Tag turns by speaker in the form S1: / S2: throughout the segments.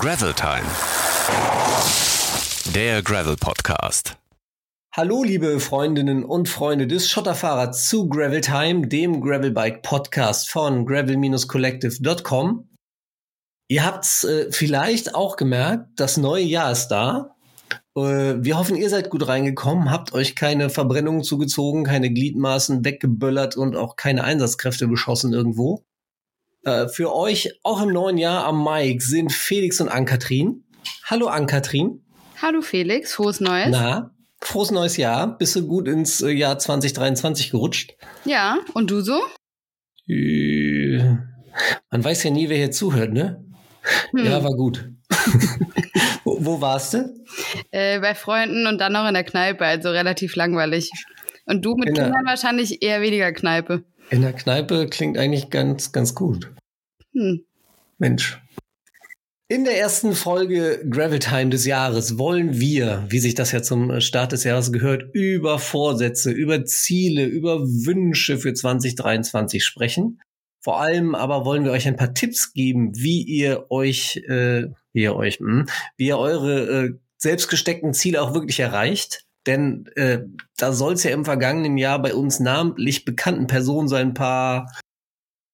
S1: Gravel Time. Der Gravel Podcast.
S2: Hallo, liebe Freundinnen und Freunde des Schotterfahrers zu Gravel Time, dem Gravelbike Podcast von gravel-collective.com. Ihr habt's äh, vielleicht auch gemerkt, das neue Jahr ist da. Äh, wir hoffen, ihr seid gut reingekommen, habt euch keine Verbrennungen zugezogen, keine Gliedmaßen weggeböllert und auch keine Einsatzkräfte beschossen irgendwo. Äh, für euch auch im neuen Jahr am Mike sind Felix und Ann-Kathrin. Hallo Ann-Kathrin.
S3: Hallo Felix, frohes Neues.
S2: Na, frohes neues Jahr. Bist du gut ins äh, Jahr 2023 gerutscht?
S3: Ja, und du so?
S2: Äh, man weiß ja nie, wer hier zuhört, ne? Hm. Ja, war gut. wo, wo, warst du?
S3: Äh, bei Freunden und dann noch in der Kneipe, also relativ langweilig. Und du mit in Kindern wahrscheinlich eher weniger Kneipe.
S2: In der Kneipe klingt eigentlich ganz, ganz gut. Hm. Mensch. In der ersten Folge Gravel Time des Jahres wollen wir, wie sich das ja zum Start des Jahres gehört, über Vorsätze, über Ziele, über Wünsche für 2023 sprechen. Vor allem aber wollen wir euch ein paar Tipps geben, wie ihr euch, äh, wie ihr euch, mh, hm, wie ihr eure äh, selbstgesteckten Ziele auch wirklich erreicht. Denn äh, da soll es ja im vergangenen Jahr bei uns namentlich bekannten Personen so ein paar,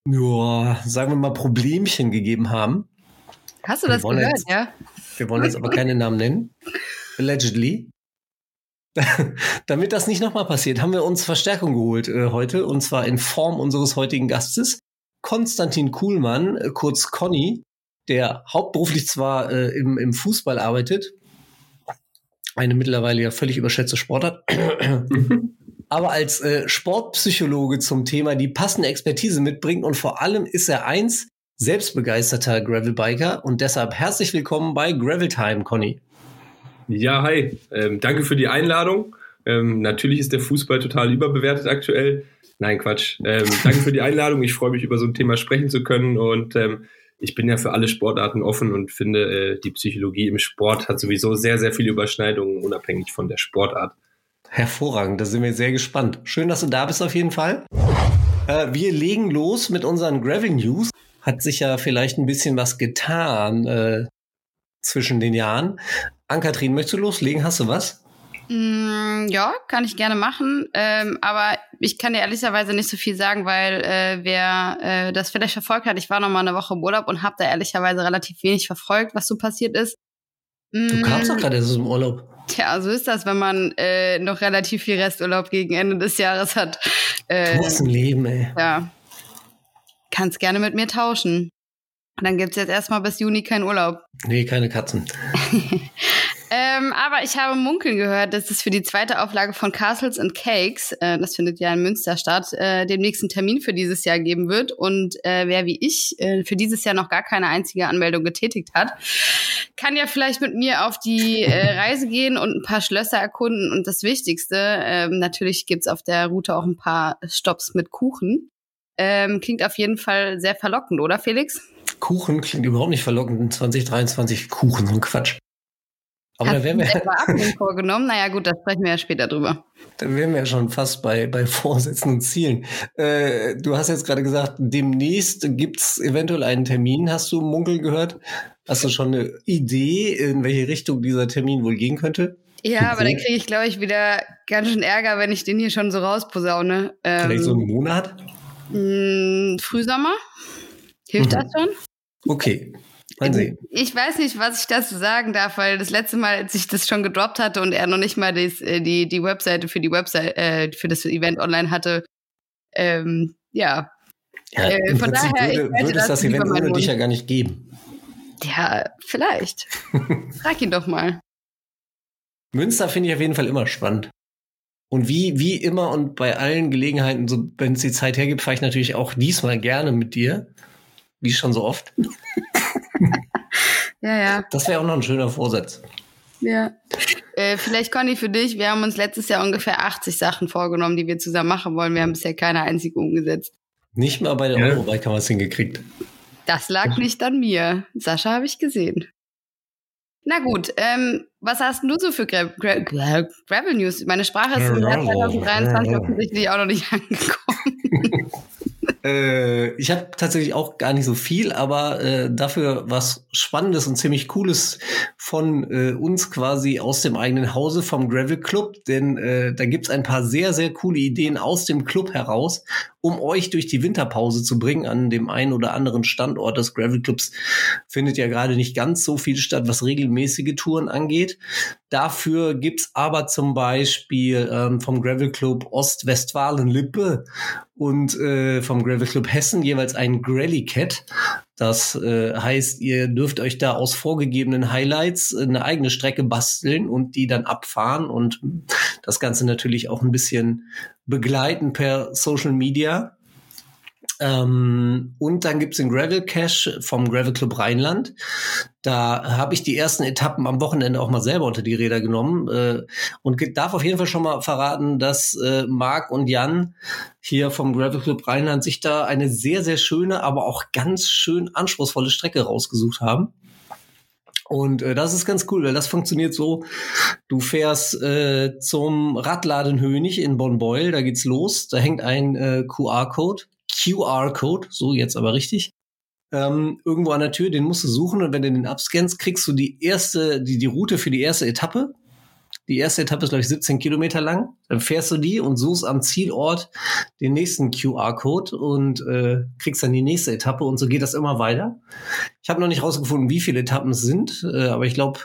S2: ja, sagen wir mal, Problemchen gegeben haben.
S3: Hast du das gehört,
S2: jetzt,
S3: ja?
S2: Wir wollen jetzt aber keine Namen nennen. Allegedly. Damit das nicht nochmal passiert, haben wir uns Verstärkung geholt äh, heute und zwar in Form unseres heutigen Gastes, Konstantin Kuhlmann, äh, kurz Conny, der hauptberuflich zwar äh, im, im Fußball arbeitet, eine mittlerweile ja völlig überschätzte Sportart, aber als äh, Sportpsychologe zum Thema die passende Expertise mitbringt und vor allem ist er eins, selbstbegeisterter Gravelbiker und deshalb herzlich willkommen bei Gravel Time, Conny.
S4: Ja, hi. Ähm, danke für die Einladung. Ähm, natürlich ist der Fußball total überbewertet aktuell. Nein, Quatsch. Ähm, danke für die Einladung. Ich freue mich, über so ein Thema sprechen zu können. Und ähm, ich bin ja für alle Sportarten offen und finde, äh, die Psychologie im Sport hat sowieso sehr, sehr viele Überschneidungen, unabhängig von der Sportart.
S2: Hervorragend, da sind wir sehr gespannt. Schön, dass du da bist auf jeden Fall. Äh, wir legen los mit unseren Gravel News. Hat sich ja vielleicht ein bisschen was getan äh, zwischen den Jahren. Ann-Kathrin, möchtest du loslegen? Hast du was?
S3: Mm, ja, kann ich gerne machen. Ähm, aber ich kann dir ehrlicherweise nicht so viel sagen, weil äh, wer äh, das vielleicht verfolgt hat, ich war noch mal eine Woche im Urlaub und habe da ehrlicherweise relativ wenig verfolgt, was so passiert ist.
S2: Mm, du kamst doch gerade aus dem Urlaub.
S3: Tja, so ist das, wenn man äh, noch relativ viel Resturlaub gegen Ende des Jahres hat.
S2: Äh, du hast ein Leben, ey.
S3: Ja. Kannst gerne mit mir tauschen. Dann gibt's jetzt erstmal bis Juni keinen Urlaub.
S2: Nee, keine Katzen.
S3: Ähm, aber ich habe munkeln gehört, dass es für die zweite Auflage von Castles and Cakes, äh, das findet ja in Münster statt, äh, den nächsten Termin für dieses Jahr geben wird. Und äh, wer wie ich äh, für dieses Jahr noch gar keine einzige Anmeldung getätigt hat, kann ja vielleicht mit mir auf die äh, Reise gehen und ein paar Schlösser erkunden. Und das Wichtigste, äh, natürlich gibt's auf der Route auch ein paar Stops mit Kuchen. Ähm, klingt auf jeden Fall sehr verlockend, oder Felix?
S2: Kuchen klingt überhaupt nicht verlockend in 2023. Kuchen, so ein Quatsch.
S3: Aber Hast da wären wir ja vorgenommen. Naja, gut, da sprechen wir ja später drüber.
S2: Da wären wir ja schon fast bei, bei Vorsätzen und Zielen. Äh, du hast jetzt gerade gesagt, demnächst gibt's eventuell einen Termin. Hast du Munkel gehört? Hast du schon eine Idee, in welche Richtung dieser Termin wohl gehen könnte?
S3: Ja, aber dann kriege ich, glaube ich, wieder ganz schön Ärger, wenn ich den hier schon so rausposaune.
S2: Ähm, Vielleicht so einen Monat?
S3: Mh, hm, Frühsommer? Hilft mhm. das schon?
S2: Okay. Mal sehen.
S3: Ich weiß nicht, was ich dazu sagen darf, weil das letzte Mal, als ich das schon gedroppt hatte und er noch nicht mal die, äh, die, die Webseite für die Website, äh, für das Event online hatte, ähm, ja.
S2: ja äh, von Prinzip daher, würde, würde es das Event ohne dich ja gar nicht geben.
S3: Ja, vielleicht. Frag ihn doch mal.
S2: Münster finde ich auf jeden Fall immer spannend. Und wie, wie immer und bei allen Gelegenheiten, so, wenn es die Zeit hergibt, fahre ich natürlich auch diesmal gerne mit dir. Wie schon so oft.
S3: ja, ja.
S2: Das wäre auch noch ein schöner Vorsatz.
S3: Ja. Äh, vielleicht, Conny, für dich, wir haben uns letztes Jahr ungefähr 80 Sachen vorgenommen, die wir zusammen machen wollen. Wir haben bisher keine einzige umgesetzt.
S2: Nicht mal bei der ja. Eurobike haben wir es hingekriegt.
S3: Das lag nicht an mir. Sascha habe ich gesehen. Na gut, ähm, was hast du so für Gra Gra Gra Gravel News? Meine Sprache ist im Jahr 2023 offensichtlich auch noch nicht angekommen.
S2: äh, ich habe tatsächlich auch gar nicht so viel, aber äh, dafür was Spannendes und ziemlich Cooles von äh, uns quasi aus dem eigenen Hause vom Gravel Club, denn äh, da gibt's ein paar sehr, sehr coole Ideen aus dem Club heraus, um euch durch die Winterpause zu bringen an dem einen oder anderen Standort des Gravel Clubs. Findet ja gerade nicht ganz so viel statt, was regelmäßige Touren angeht. Dafür gibt's aber zum Beispiel ähm, vom Gravel Club Ostwestfalen-Lippe und äh, vom Gravel Club Hessen jeweils ein Grally Cat. Das äh, heißt, ihr dürft euch da aus vorgegebenen Highlights eine eigene Strecke basteln und die dann abfahren und das Ganze natürlich auch ein bisschen begleiten per Social Media. Ähm, und dann gibt's den Gravel Cash vom Gravel Club Rheinland. Da habe ich die ersten Etappen am Wochenende auch mal selber unter die Räder genommen äh, und darf auf jeden Fall schon mal verraten, dass äh, Marc und Jan hier vom Gravel Club Rheinland sich da eine sehr, sehr schöne, aber auch ganz schön anspruchsvolle Strecke rausgesucht haben. Und äh, das ist ganz cool, weil das funktioniert so. Du fährst äh, zum Radladenhönig in Bonn-Beul, da geht's los. Da hängt ein äh, QR-Code QR-Code, so jetzt aber richtig, ähm, irgendwo an der Tür, den musst du suchen und wenn du den abscannst, kriegst du die erste, die, die Route für die erste Etappe. Die erste Etappe ist, glaube ich, 17 Kilometer lang. Dann fährst du die und suchst am Zielort den nächsten QR-Code und äh, kriegst dann die nächste Etappe und so geht das immer weiter. Ich habe noch nicht rausgefunden, wie viele Etappen es sind, äh, aber ich glaube,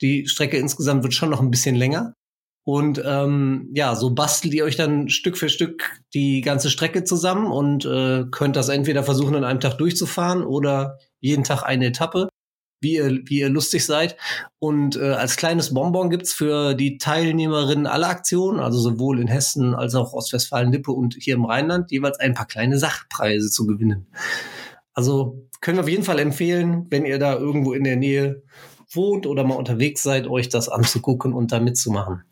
S2: die Strecke insgesamt wird schon noch ein bisschen länger. Und ähm, ja, so bastelt ihr euch dann Stück für Stück die ganze Strecke zusammen und äh, könnt das entweder versuchen, an einem Tag durchzufahren oder jeden Tag eine Etappe, wie ihr, wie ihr lustig seid. Und äh, als kleines Bonbon gibt's für die Teilnehmerinnen aller Aktionen, also sowohl in Hessen als auch Ostwestfalen-Lippe und hier im Rheinland, jeweils ein paar kleine Sachpreise zu gewinnen. Also können wir auf jeden Fall empfehlen, wenn ihr da irgendwo in der Nähe wohnt oder mal unterwegs seid, euch das anzugucken und da mitzumachen.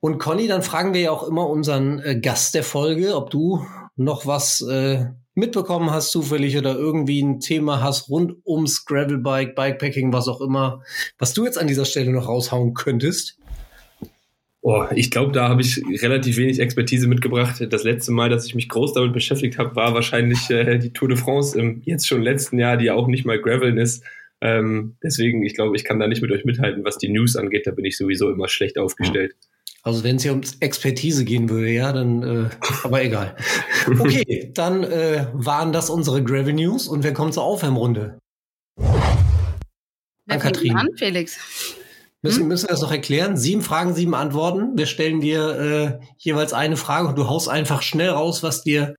S2: Und Conny, dann fragen wir ja auch immer unseren äh, Gast der Folge, ob du noch was äh, mitbekommen hast zufällig oder irgendwie ein Thema hast rund ums Gravelbike, Bikepacking, was auch immer, was du jetzt an dieser Stelle noch raushauen könntest.
S4: Oh, ich glaube, da habe ich relativ wenig Expertise mitgebracht. Das letzte Mal, dass ich mich groß damit beschäftigt habe, war wahrscheinlich äh, die Tour de France im jetzt schon letzten Jahr, die ja auch nicht mal Graveln ist. Ähm, deswegen, ich glaube, ich kann da nicht mit euch mithalten, was die News angeht. Da bin ich sowieso immer schlecht aufgestellt.
S2: Also wenn es hier um Expertise gehen würde, ja, dann, äh, aber egal. Okay, dann äh, waren das unsere Gravel News und wir kommen zur Aufwärmrunde.
S3: Wer an Katrin. An, Felix?
S2: Müssen, hm? müssen wir das noch erklären? Sieben Fragen, sieben Antworten. Wir stellen dir äh, jeweils eine Frage und du haust einfach schnell raus, was dir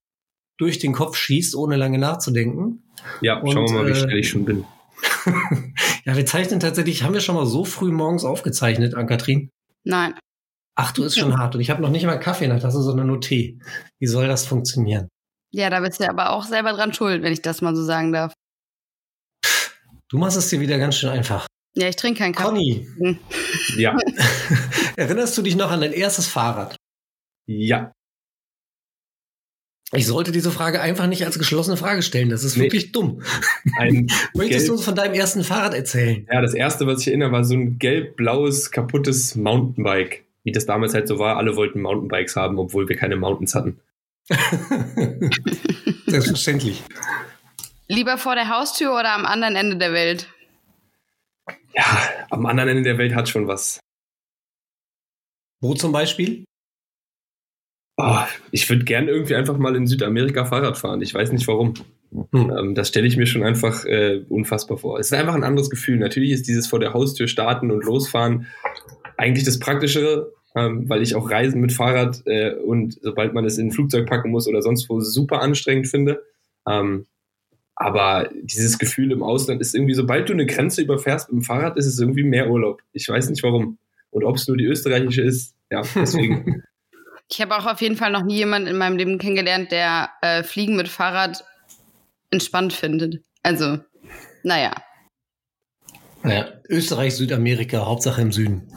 S2: durch den Kopf schießt, ohne lange nachzudenken.
S4: Ja, und, schauen wir mal, wie äh, schnell ich schon bin.
S2: ja, wir zeichnen tatsächlich, haben wir schon mal so früh morgens aufgezeichnet, an Katrin?
S3: Nein.
S2: Ach, du ist schon hart. Und ich habe noch nicht mal Kaffee in der Tasse, sondern nur Tee. Wie soll das funktionieren?
S3: Ja, da bist du aber auch selber dran schuld, wenn ich das mal so sagen darf.
S2: Du machst es dir wieder ganz schön einfach.
S3: Ja, ich trinke keinen Kaffee.
S2: Conny. Hm.
S4: Ja.
S2: Erinnerst du dich noch an dein erstes Fahrrad?
S4: Ja.
S2: Ich sollte diese Frage einfach nicht als geschlossene Frage stellen. Das ist nee. wirklich dumm.
S4: Ein
S2: Möchtest du uns von deinem ersten Fahrrad erzählen?
S4: Ja, das erste, was ich erinnere, war so ein gelb-blaues, kaputtes Mountainbike. Wie das damals halt so war. Alle wollten Mountainbikes haben, obwohl wir keine Mountains hatten.
S2: Selbstverständlich.
S3: Lieber vor der Haustür oder am anderen Ende der Welt?
S4: Ja, am anderen Ende der Welt hat schon was.
S2: Wo zum Beispiel?
S4: Oh, ich würde gern irgendwie einfach mal in Südamerika Fahrrad fahren. Ich weiß nicht warum. Hm. Ähm, das stelle ich mir schon einfach äh, unfassbar vor. Es ist einfach ein anderes Gefühl. Natürlich ist dieses vor der Haustür starten und losfahren eigentlich das Praktischere, ähm, weil ich auch Reisen mit Fahrrad äh, und sobald man es in ein Flugzeug packen muss oder sonst wo super anstrengend finde. Ähm, aber dieses Gefühl im Ausland ist irgendwie, sobald du eine Grenze überfährst mit dem Fahrrad, ist es irgendwie mehr Urlaub. Ich weiß nicht warum. Und ob es nur die österreichische ist, ja, deswegen.
S3: Ich habe auch auf jeden Fall noch nie jemanden in meinem Leben kennengelernt, der äh, Fliegen mit Fahrrad entspannt findet. Also, naja.
S2: Naja, Österreich, Südamerika, Hauptsache im Süden.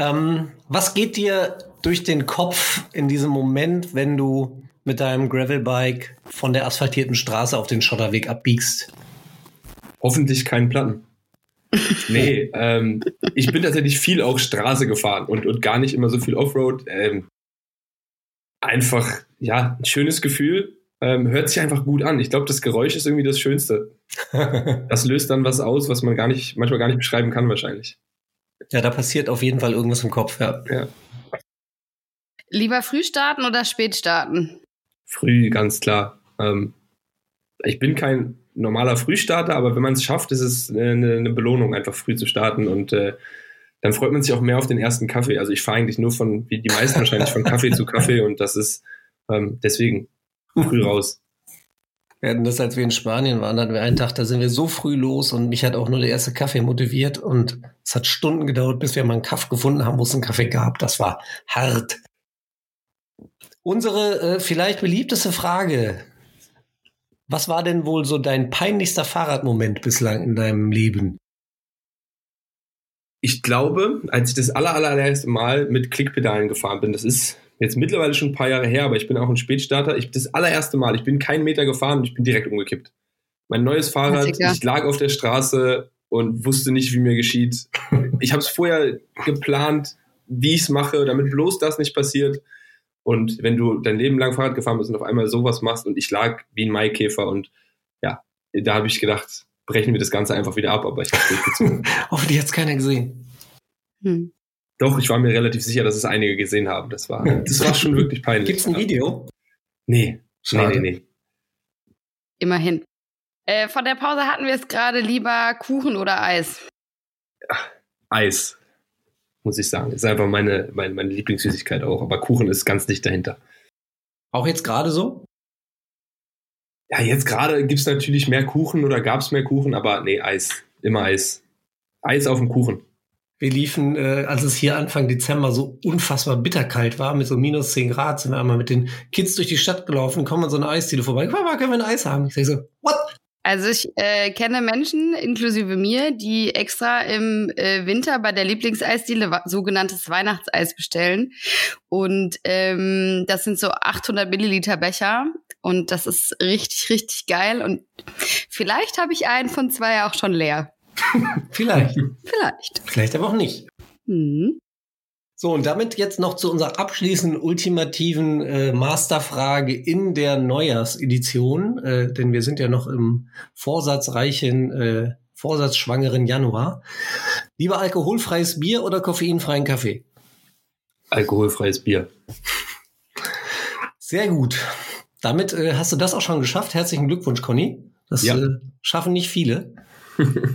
S2: Ähm, was geht dir durch den Kopf in diesem Moment, wenn du mit deinem Gravelbike von der asphaltierten Straße auf den Schotterweg abbiegst?
S4: Hoffentlich keinen Platten. nee, ähm, ich bin tatsächlich viel auch Straße gefahren und, und gar nicht immer so viel Offroad. Ähm, einfach, ja, ein schönes Gefühl. Ähm, hört sich einfach gut an. Ich glaube, das Geräusch ist irgendwie das Schönste. das löst dann was aus, was man gar nicht, manchmal gar nicht beschreiben kann, wahrscheinlich.
S2: Ja, da passiert auf jeden Fall irgendwas im Kopf, ja. ja.
S3: Lieber früh starten oder spät starten?
S4: Früh, ganz klar. Ähm, ich bin kein normaler Frühstarter, aber wenn man es schafft, ist es eine, eine, Belohnung, einfach früh zu starten und äh, dann freut man sich auch mehr auf den ersten Kaffee. Also ich fahre eigentlich nur von, wie die meisten wahrscheinlich, von Kaffee zu Kaffee und das ist ähm, deswegen früh raus.
S2: Wir hatten das, als wir in Spanien waren, hatten wir einen Tag, da sind wir so früh los und mich hat auch nur der erste Kaffee motiviert und es hat Stunden gedauert, bis wir mal einen Kaffee gefunden haben, wo es einen Kaffee gab. Das war hart. Unsere äh, vielleicht beliebteste Frage. Was war denn wohl so dein peinlichster Fahrradmoment bislang in deinem Leben?
S4: Ich glaube, als ich das aller, allererste Mal mit Klickpedalen gefahren bin, das ist jetzt mittlerweile schon ein paar Jahre her, aber ich bin auch ein Spätstarter. Ich das allererste Mal, ich bin keinen Meter gefahren und ich bin direkt umgekippt. Mein neues Fahrrad, ich lag auf der Straße und wusste nicht, wie mir geschieht. Ich habe es vorher geplant, wie ich es mache, damit bloß das nicht passiert. Und wenn du dein Leben lang Fahrrad gefahren bist und auf einmal sowas machst und ich lag wie ein Maikäfer und ja, da habe ich gedacht, brechen wir das Ganze einfach wieder ab, aber ich habe durchgezogen.
S2: Hoffentlich hat es keiner gesehen.
S4: Hm. Doch, ich war mir relativ sicher, dass es einige gesehen haben. Das war, das war schon wirklich peinlich.
S2: Gibt es ein Video?
S4: Nee. Schade. Nee, nee, nee.
S3: Immerhin. Äh, von der Pause hatten wir es gerade lieber Kuchen oder Eis?
S4: Ja, Eis, muss ich sagen. Ist einfach meine, meine, meine Lieblingssüßigkeit auch. Aber Kuchen ist ganz dicht dahinter.
S2: Auch jetzt gerade so?
S4: Ja, jetzt gerade gibt es natürlich mehr Kuchen oder gab es mehr Kuchen, aber nee, Eis. Immer Eis. Eis auf dem Kuchen.
S2: Wir liefen, äh, als es hier Anfang Dezember so unfassbar bitterkalt war, mit so minus 10 Grad, sind wir einmal mit den Kids durch die Stadt gelaufen, kommen an so eine Eisdiele vorbei. Papa, können wir ein Eis haben? Ich sag so, what?
S3: Also ich äh, kenne Menschen, inklusive mir, die extra im äh, Winter bei der Lieblingseisdiele sogenanntes Weihnachtseis bestellen. Und ähm, das sind so 800 Milliliter Becher. Und das ist richtig, richtig geil. Und vielleicht habe ich einen von zwei auch schon leer.
S2: Vielleicht.
S3: Vielleicht.
S2: Vielleicht aber auch nicht. Mhm. So, und damit jetzt noch zu unserer abschließenden ultimativen äh, Masterfrage in der Neujahrsedition, äh, denn wir sind ja noch im vorsatzreichen, äh, vorsatzschwangeren Januar. Lieber alkoholfreies Bier oder koffeinfreien Kaffee?
S4: Alkoholfreies Bier.
S2: Sehr gut. Damit äh, hast du das auch schon geschafft. Herzlichen Glückwunsch, Conny. Das ja. äh, schaffen nicht viele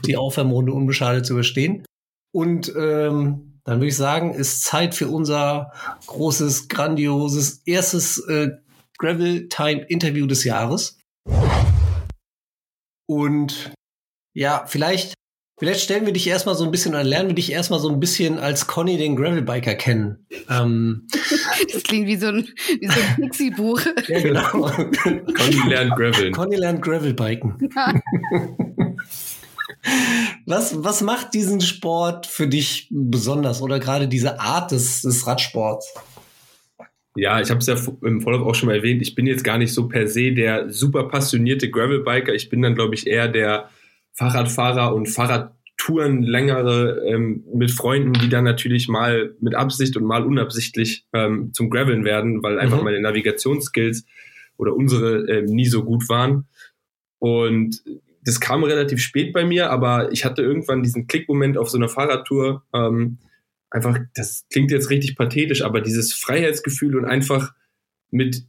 S2: die Aufwärmrunde unbeschadet zu überstehen. Und ähm, dann würde ich sagen, ist Zeit für unser großes, grandioses erstes äh, Gravel Time Interview des Jahres. Und ja, vielleicht, vielleicht stellen wir dich erstmal so ein bisschen oder lernen wir dich erstmal so ein bisschen als Conny den Gravelbiker kennen. Ähm,
S3: das klingt wie so ein, wie so ein Pixie-Buch. ja, genau.
S4: Conny lernt Gravel.
S2: Conny lernt Gravelbiken. Was, was macht diesen Sport für dich besonders oder gerade diese Art des, des Radsports?
S4: Ja, ich habe es ja im Vorlauf auch schon mal erwähnt. Ich bin jetzt gar nicht so per se der super passionierte Gravelbiker. Ich bin dann, glaube ich, eher der Fahrradfahrer und Fahrradtouren längere ähm, mit Freunden, die dann natürlich mal mit Absicht und mal unabsichtlich ähm, zum Graveln werden, weil einfach mhm. meine Navigationsskills oder unsere äh, nie so gut waren. Und das kam relativ spät bei mir, aber ich hatte irgendwann diesen Klickmoment auf so einer Fahrradtour. Ähm, einfach, das klingt jetzt richtig pathetisch, aber dieses Freiheitsgefühl und einfach mit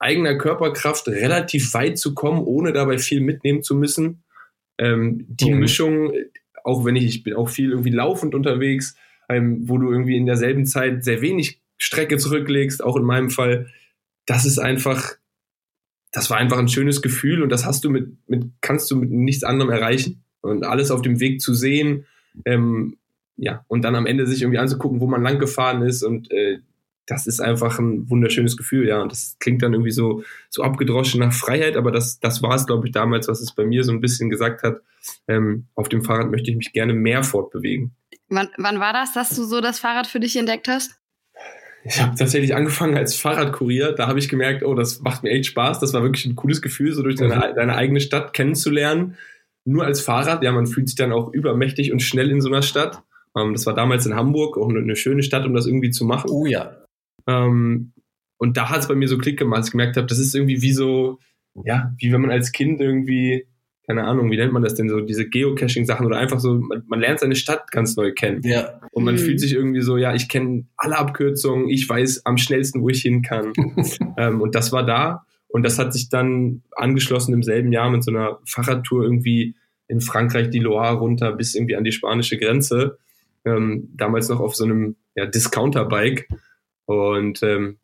S4: eigener Körperkraft relativ weit zu kommen, ohne dabei viel mitnehmen zu müssen. Ähm, die mhm. Mischung, auch wenn ich, ich bin auch viel irgendwie laufend unterwegs, ähm, wo du irgendwie in derselben Zeit sehr wenig Strecke zurücklegst, auch in meinem Fall, das ist einfach das war einfach ein schönes Gefühl und das hast du mit, mit kannst du mit nichts anderem erreichen. Und alles auf dem Weg zu sehen, ähm, ja, und dann am Ende sich irgendwie anzugucken, wo man lang gefahren ist und äh, das ist einfach ein wunderschönes Gefühl, ja. Und das klingt dann irgendwie so, so abgedroschen nach Freiheit, aber das, das war es, glaube ich, damals, was es bei mir so ein bisschen gesagt hat. Ähm, auf dem Fahrrad möchte ich mich gerne mehr fortbewegen.
S3: Wann, wann war das, dass du so das Fahrrad für dich entdeckt hast?
S4: Ich habe tatsächlich angefangen als Fahrradkurier. Da habe ich gemerkt, oh, das macht mir echt Spaß. Das war wirklich ein cooles Gefühl, so durch deine, mhm. deine eigene Stadt kennenzulernen. Nur als Fahrrad, ja, man fühlt sich dann auch übermächtig und schnell in so einer Stadt. Ähm, das war damals in Hamburg, auch eine, eine, schöne Stadt, um das irgendwie zu machen.
S2: Oh ja.
S4: Ähm, und da hat es bei mir so Klick gemacht, dass ich gemerkt habe, das ist irgendwie wie so, ja, wie wenn man als Kind irgendwie, keine Ahnung, wie nennt man das denn so, diese Geocaching-Sachen oder einfach so, man, man, lernt seine Stadt ganz neu kennen. Ja. Und man mhm. fühlt sich irgendwie so, ja, ich kenne alle Abkürzungen, ich weiß am schnellsten, wo ich hin kann. ähm, und das war da. Und das hat sich dann angeschlossen im selben Jahr mit so einer Fahrradtour irgendwie in Frankreich die Loire runter bis irgendwie an die spanische Grenze. Ähm, damals noch auf so einem ja, Discounter-Bike. Und ähm,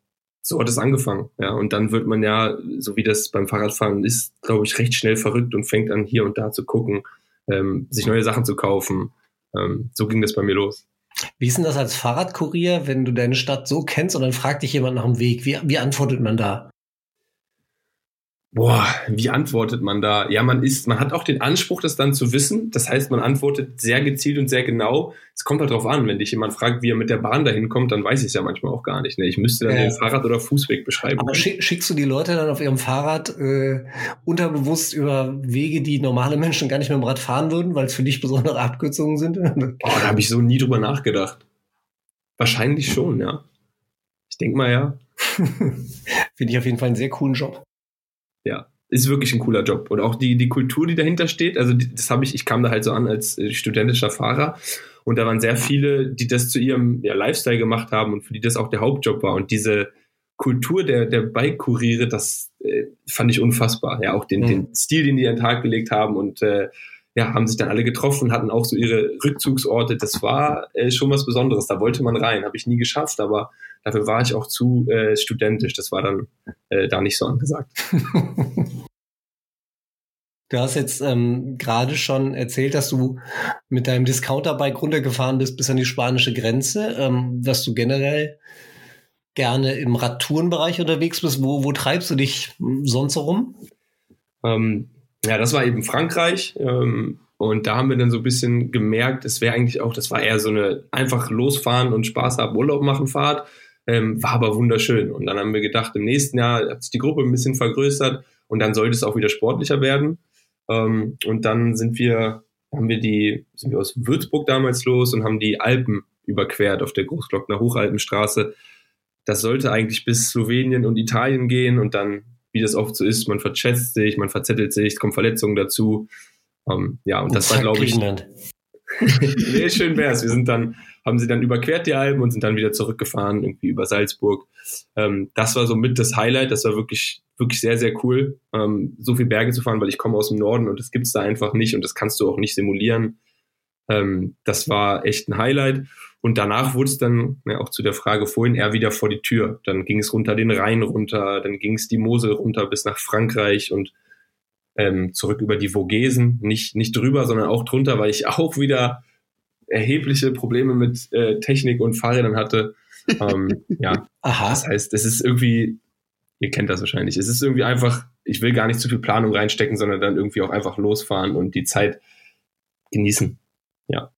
S4: so hat es angefangen. Ja, und dann wird man ja, so wie das beim Fahrradfahren ist, glaube ich, recht schnell verrückt und fängt an, hier und da zu gucken, ähm, sich neue Sachen zu kaufen. Ähm, so ging das bei mir los.
S2: Wie ist denn das als Fahrradkurier, wenn du deine Stadt so kennst und dann fragt dich jemand nach dem Weg? Wie, wie antwortet man da?
S4: Boah, wie antwortet man da? Ja, man ist, man hat auch den Anspruch, das dann zu wissen. Das heißt, man antwortet sehr gezielt und sehr genau. Es kommt halt drauf an, wenn dich jemand fragt, wie er mit der Bahn dahin kommt, dann weiß ich es ja manchmal auch gar nicht. Ne? Ich müsste dann äh, den Fahrrad- oder Fußweg beschreiben.
S2: Aber schick, schickst du die Leute dann auf ihrem Fahrrad äh, unterbewusst über Wege, die normale Menschen gar nicht mit dem Rad fahren würden, weil es für dich besondere Abkürzungen sind?
S4: oh, da habe ich so nie drüber nachgedacht. Wahrscheinlich schon, ja. Ich denke mal ja.
S2: Finde ich auf jeden Fall einen sehr coolen Job
S4: ja, ist wirklich ein cooler Job. Und auch die, die Kultur, die dahinter steht, also die, das habe ich, ich kam da halt so an als äh, studentischer Fahrer und da waren sehr viele, die das zu ihrem ja, Lifestyle gemacht haben und für die das auch der Hauptjob war. Und diese Kultur der, der Bike-Kuriere, das äh, fand ich unfassbar. Ja, auch den, mhm. den Stil, den die an den Tag gelegt haben und äh, ja, haben sich dann alle getroffen, hatten auch so ihre Rückzugsorte. Das war äh, schon was Besonderes. Da wollte man rein. Habe ich nie geschafft, aber dafür war ich auch zu äh, studentisch. Das war dann äh, da nicht so angesagt.
S2: Du hast jetzt ähm, gerade schon erzählt, dass du mit deinem Discounter-Bike runtergefahren bist bis an die spanische Grenze, ähm, dass du generell gerne im Radtourenbereich unterwegs bist. Wo, wo treibst du dich sonst herum?
S4: Ähm, ja, das war eben Frankreich. Ähm, und da haben wir dann so ein bisschen gemerkt, es wäre eigentlich auch, das war eher so eine einfach losfahren und Spaß haben, Urlaub machen Fahrt. Ähm, war aber wunderschön. Und dann haben wir gedacht, im nächsten Jahr hat sich die Gruppe ein bisschen vergrößert und dann sollte es auch wieder sportlicher werden. Ähm, und dann sind wir, haben wir die, sind wir aus Würzburg damals los und haben die Alpen überquert auf der Großglockner Hochalpenstraße. Das sollte eigentlich bis Slowenien und Italien gehen und dann wie das oft so ist, man verschätzt sich, man verzettelt sich, es kommen Verletzungen dazu. Ähm, ja, und, und das war, glaube ich. nee, schön wär's. Wir sind dann, haben sie dann überquert die Alpen und sind dann wieder zurückgefahren, irgendwie über Salzburg. Ähm, das war so mit das Highlight. Das war wirklich, wirklich sehr, sehr cool, ähm, so viel Berge zu fahren, weil ich komme aus dem Norden und das gibt's da einfach nicht und das kannst du auch nicht simulieren. Ähm, das war echt ein Highlight. Und danach wurde es dann, ja, auch zu der Frage vorhin, eher wieder vor die Tür. Dann ging es runter den Rhein runter, dann ging es die Mosel runter bis nach Frankreich und ähm, zurück über die Vogesen. Nicht, nicht drüber, sondern auch drunter, weil ich auch wieder erhebliche Probleme mit äh, Technik und Fahrrädern hatte. Ähm, ja, Aha. das heißt, es ist irgendwie, ihr kennt das wahrscheinlich, es ist irgendwie einfach, ich will gar nicht zu viel Planung reinstecken, sondern dann irgendwie auch einfach losfahren und die Zeit genießen. Ja.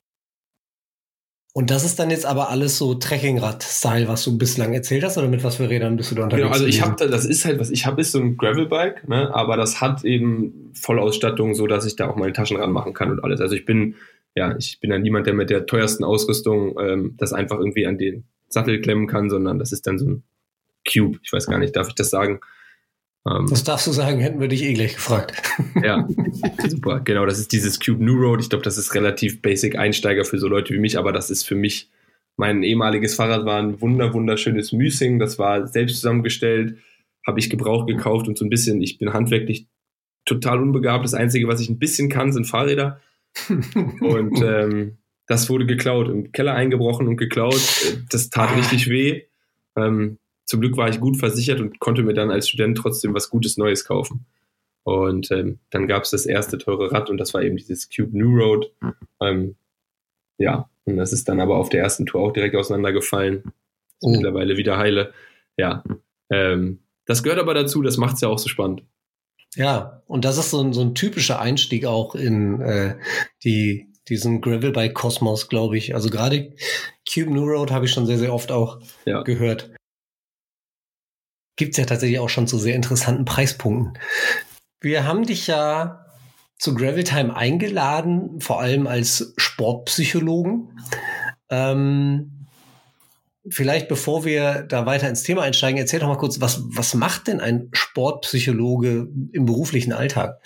S2: Und das ist dann jetzt aber alles so Trekkingrad-Style, was du bislang erzählt hast, oder mit was für Rädern bist du da
S4: unterwegs? Genau, also ich habe da, das ist halt, was ich habe, ist so ein Gravelbike, ne, aber das hat eben Vollausstattung, so dass ich da auch meine Taschen ranmachen kann und alles. Also ich bin, ja, ich bin dann niemand, der mit der teuersten Ausrüstung ähm, das einfach irgendwie an den Sattel klemmen kann, sondern das ist dann so ein Cube. Ich weiß gar nicht, darf ich das sagen?
S2: Ähm, das darfst du sagen, hätten wir dich eh gleich gefragt.
S4: Ja, super. Genau, das ist dieses Cube New Road. Ich glaube, das ist relativ basic Einsteiger für so Leute wie mich, aber das ist für mich, mein ehemaliges Fahrrad war ein wunder, wunderschönes Müsing. Das war selbst zusammengestellt, habe ich gebraucht gekauft und so ein bisschen, ich bin handwerklich total unbegabt. Das Einzige, was ich ein bisschen kann, sind Fahrräder. und ähm, das wurde geklaut, im Keller eingebrochen und geklaut. Das tat ah. richtig weh. Ähm, zum Glück war ich gut versichert und konnte mir dann als Student trotzdem was Gutes Neues kaufen. Und ähm, dann gab es das erste teure Rad und das war eben dieses Cube New Road. Ähm, ja, und das ist dann aber auf der ersten Tour auch direkt auseinandergefallen. Ist oh. mittlerweile wieder heile. Ja. Ähm, das gehört aber dazu, das macht es ja auch so spannend.
S2: Ja, und das ist so ein, so ein typischer Einstieg auch in äh, die, diesen Gravel-Bike-Kosmos, glaube ich. Also gerade Cube New Road habe ich schon sehr, sehr oft auch ja. gehört gibt es ja tatsächlich auch schon zu sehr interessanten Preispunkten. Wir haben dich ja zu Gravel Time eingeladen, vor allem als Sportpsychologen. Ähm, vielleicht bevor wir da weiter ins Thema einsteigen, erzähl doch mal kurz, was, was macht denn ein Sportpsychologe im beruflichen Alltag?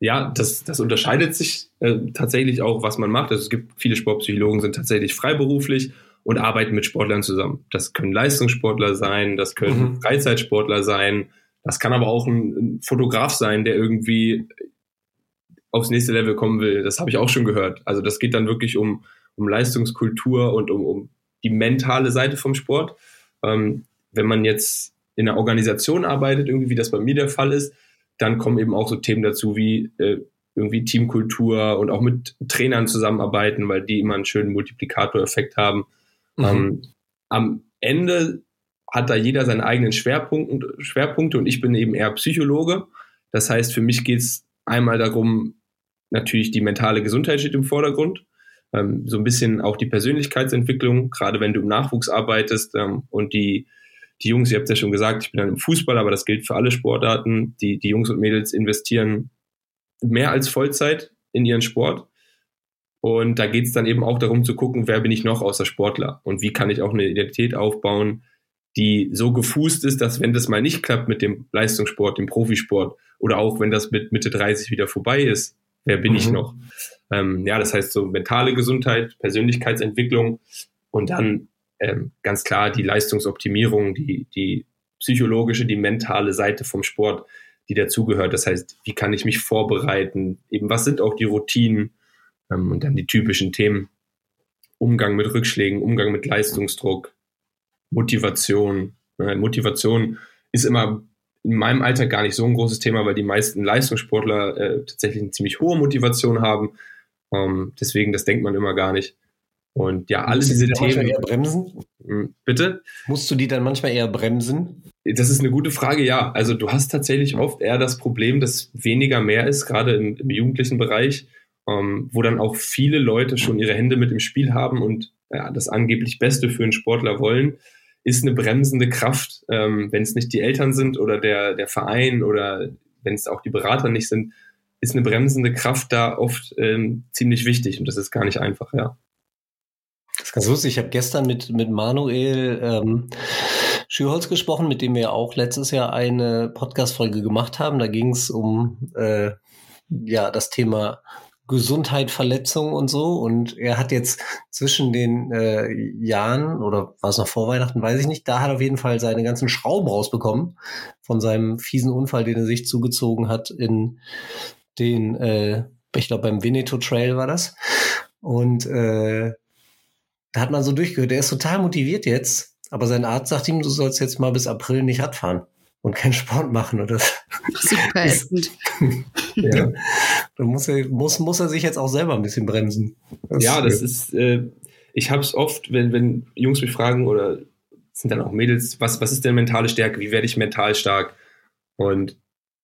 S4: Ja, das, das unterscheidet sich äh, tatsächlich auch, was man macht. Also es gibt viele Sportpsychologen, sind tatsächlich freiberuflich und arbeiten mit Sportlern zusammen. Das können Leistungssportler sein, das können mhm. Freizeitsportler sein, das kann aber auch ein, ein Fotograf sein, der irgendwie aufs nächste Level kommen will. Das habe ich auch schon gehört. Also das geht dann wirklich um, um Leistungskultur und um, um die mentale Seite vom Sport. Ähm, wenn man jetzt in einer Organisation arbeitet, irgendwie wie das bei mir der Fall ist, dann kommen eben auch so Themen dazu wie äh, irgendwie Teamkultur und auch mit Trainern zusammenarbeiten, weil die immer einen schönen Multiplikatoreffekt haben. Mhm. Ähm, am Ende hat da jeder seine eigenen Schwerpunkte, Schwerpunkte und ich bin eben eher Psychologe. Das heißt, für mich geht es einmal darum, natürlich die mentale Gesundheit steht im Vordergrund, ähm, so ein bisschen auch die Persönlichkeitsentwicklung, gerade wenn du im Nachwuchs arbeitest ähm, und die, die Jungs, ihr habt ja schon gesagt, ich bin dann im Fußball, aber das gilt für alle Sportarten, die, die Jungs und Mädels investieren mehr als Vollzeit in ihren Sport. Und da geht es dann eben auch darum zu gucken, wer bin ich noch außer Sportler und wie kann ich auch eine Identität aufbauen, die so gefußt ist, dass wenn das mal nicht klappt mit dem Leistungssport, dem Profisport oder auch wenn das mit Mitte 30 wieder vorbei ist, wer bin mhm. ich noch? Ähm, ja, das heißt so mentale Gesundheit, Persönlichkeitsentwicklung und dann ähm, ganz klar die Leistungsoptimierung, die, die psychologische, die mentale Seite vom Sport, die dazugehört. Das heißt, wie kann ich mich vorbereiten? Eben, was sind auch die Routinen? Ähm, und dann die typischen Themen. Umgang mit Rückschlägen, Umgang mit Leistungsdruck, Motivation. Motivation ist immer in meinem Alter gar nicht so ein großes Thema, weil die meisten Leistungssportler äh, tatsächlich eine ziemlich hohe Motivation haben. Ähm, deswegen, das denkt man immer gar nicht. Und ja, alle diese Themen.
S2: Eher bremsen?
S4: Hm, bitte?
S2: Musst du die dann manchmal eher bremsen?
S4: Das ist eine gute Frage, ja. Also du hast tatsächlich oft eher das Problem, dass weniger mehr ist, gerade im, im jugendlichen Bereich, ähm, wo dann auch viele Leute schon ihre Hände mit im Spiel haben und ja, das angeblich Beste für einen Sportler wollen ist eine bremsende Kraft, ähm, wenn es nicht die Eltern sind oder der, der Verein oder wenn es auch die Berater nicht sind, ist eine bremsende Kraft da oft ähm, ziemlich wichtig und das ist gar nicht einfach, ja.
S2: Das ist ganz lustig. Ich habe gestern mit, mit Manuel ähm, Schürholz gesprochen, mit dem wir auch letztes Jahr eine Podcast-Folge gemacht haben. Da ging es um äh, ja das Thema Gesundheit, Verletzungen und so. Und er hat jetzt zwischen den äh, Jahren, oder war es noch vor Weihnachten, weiß ich nicht, da hat er auf jeden Fall seine ganzen Schrauben rausbekommen von seinem fiesen Unfall, den er sich zugezogen hat in den, äh, ich glaube beim Veneto Trail war das. Und äh, da hat man so durchgehört, er ist total motiviert jetzt, aber sein Arzt sagt ihm, du sollst jetzt mal bis April nicht Radfahren und keinen Sport machen oder
S3: super ätzend.
S2: ja. Da muss er, muss, muss er sich jetzt auch selber ein bisschen bremsen.
S4: Das ja, das ist, äh, ich habe es oft, wenn, wenn Jungs mich fragen oder sind dann auch Mädels, was, was ist denn mentale Stärke? Wie werde ich mental stark? Und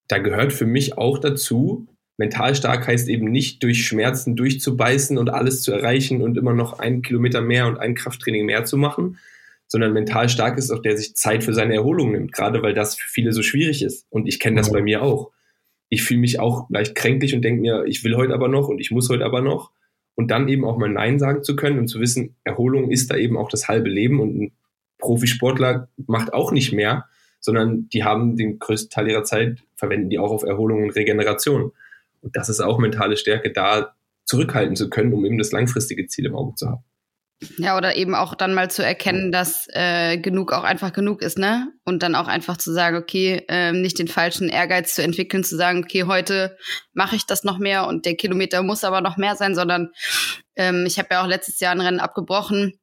S4: da gehört für mich auch dazu, mental stark heißt eben nicht durch Schmerzen durchzubeißen und alles zu erreichen und immer noch einen Kilometer mehr und ein Krafttraining mehr zu machen, sondern mental stark ist auch der sich Zeit für seine Erholung nimmt, gerade weil das für viele so schwierig ist. Und ich kenne das bei mir auch. Ich fühle mich auch leicht kränklich und denke mir, ich will heute aber noch und ich muss heute aber noch. Und dann eben auch mal Nein sagen zu können und zu wissen, Erholung ist da eben auch das halbe Leben und ein Profisportler macht auch nicht mehr, sondern die haben den größten Teil ihrer Zeit, verwenden die auch auf Erholung und Regeneration. Und das ist auch mentale Stärke, da zurückhalten zu können, um eben das langfristige Ziel im Auge zu haben.
S3: Ja, oder eben auch dann mal zu erkennen, dass äh, genug auch einfach genug ist, ne? Und dann auch einfach zu sagen, okay, äh, nicht den falschen Ehrgeiz zu entwickeln, zu sagen, okay, heute mache ich das noch mehr und der Kilometer muss aber noch mehr sein, sondern ähm, ich habe ja auch letztes Jahr ein Rennen abgebrochen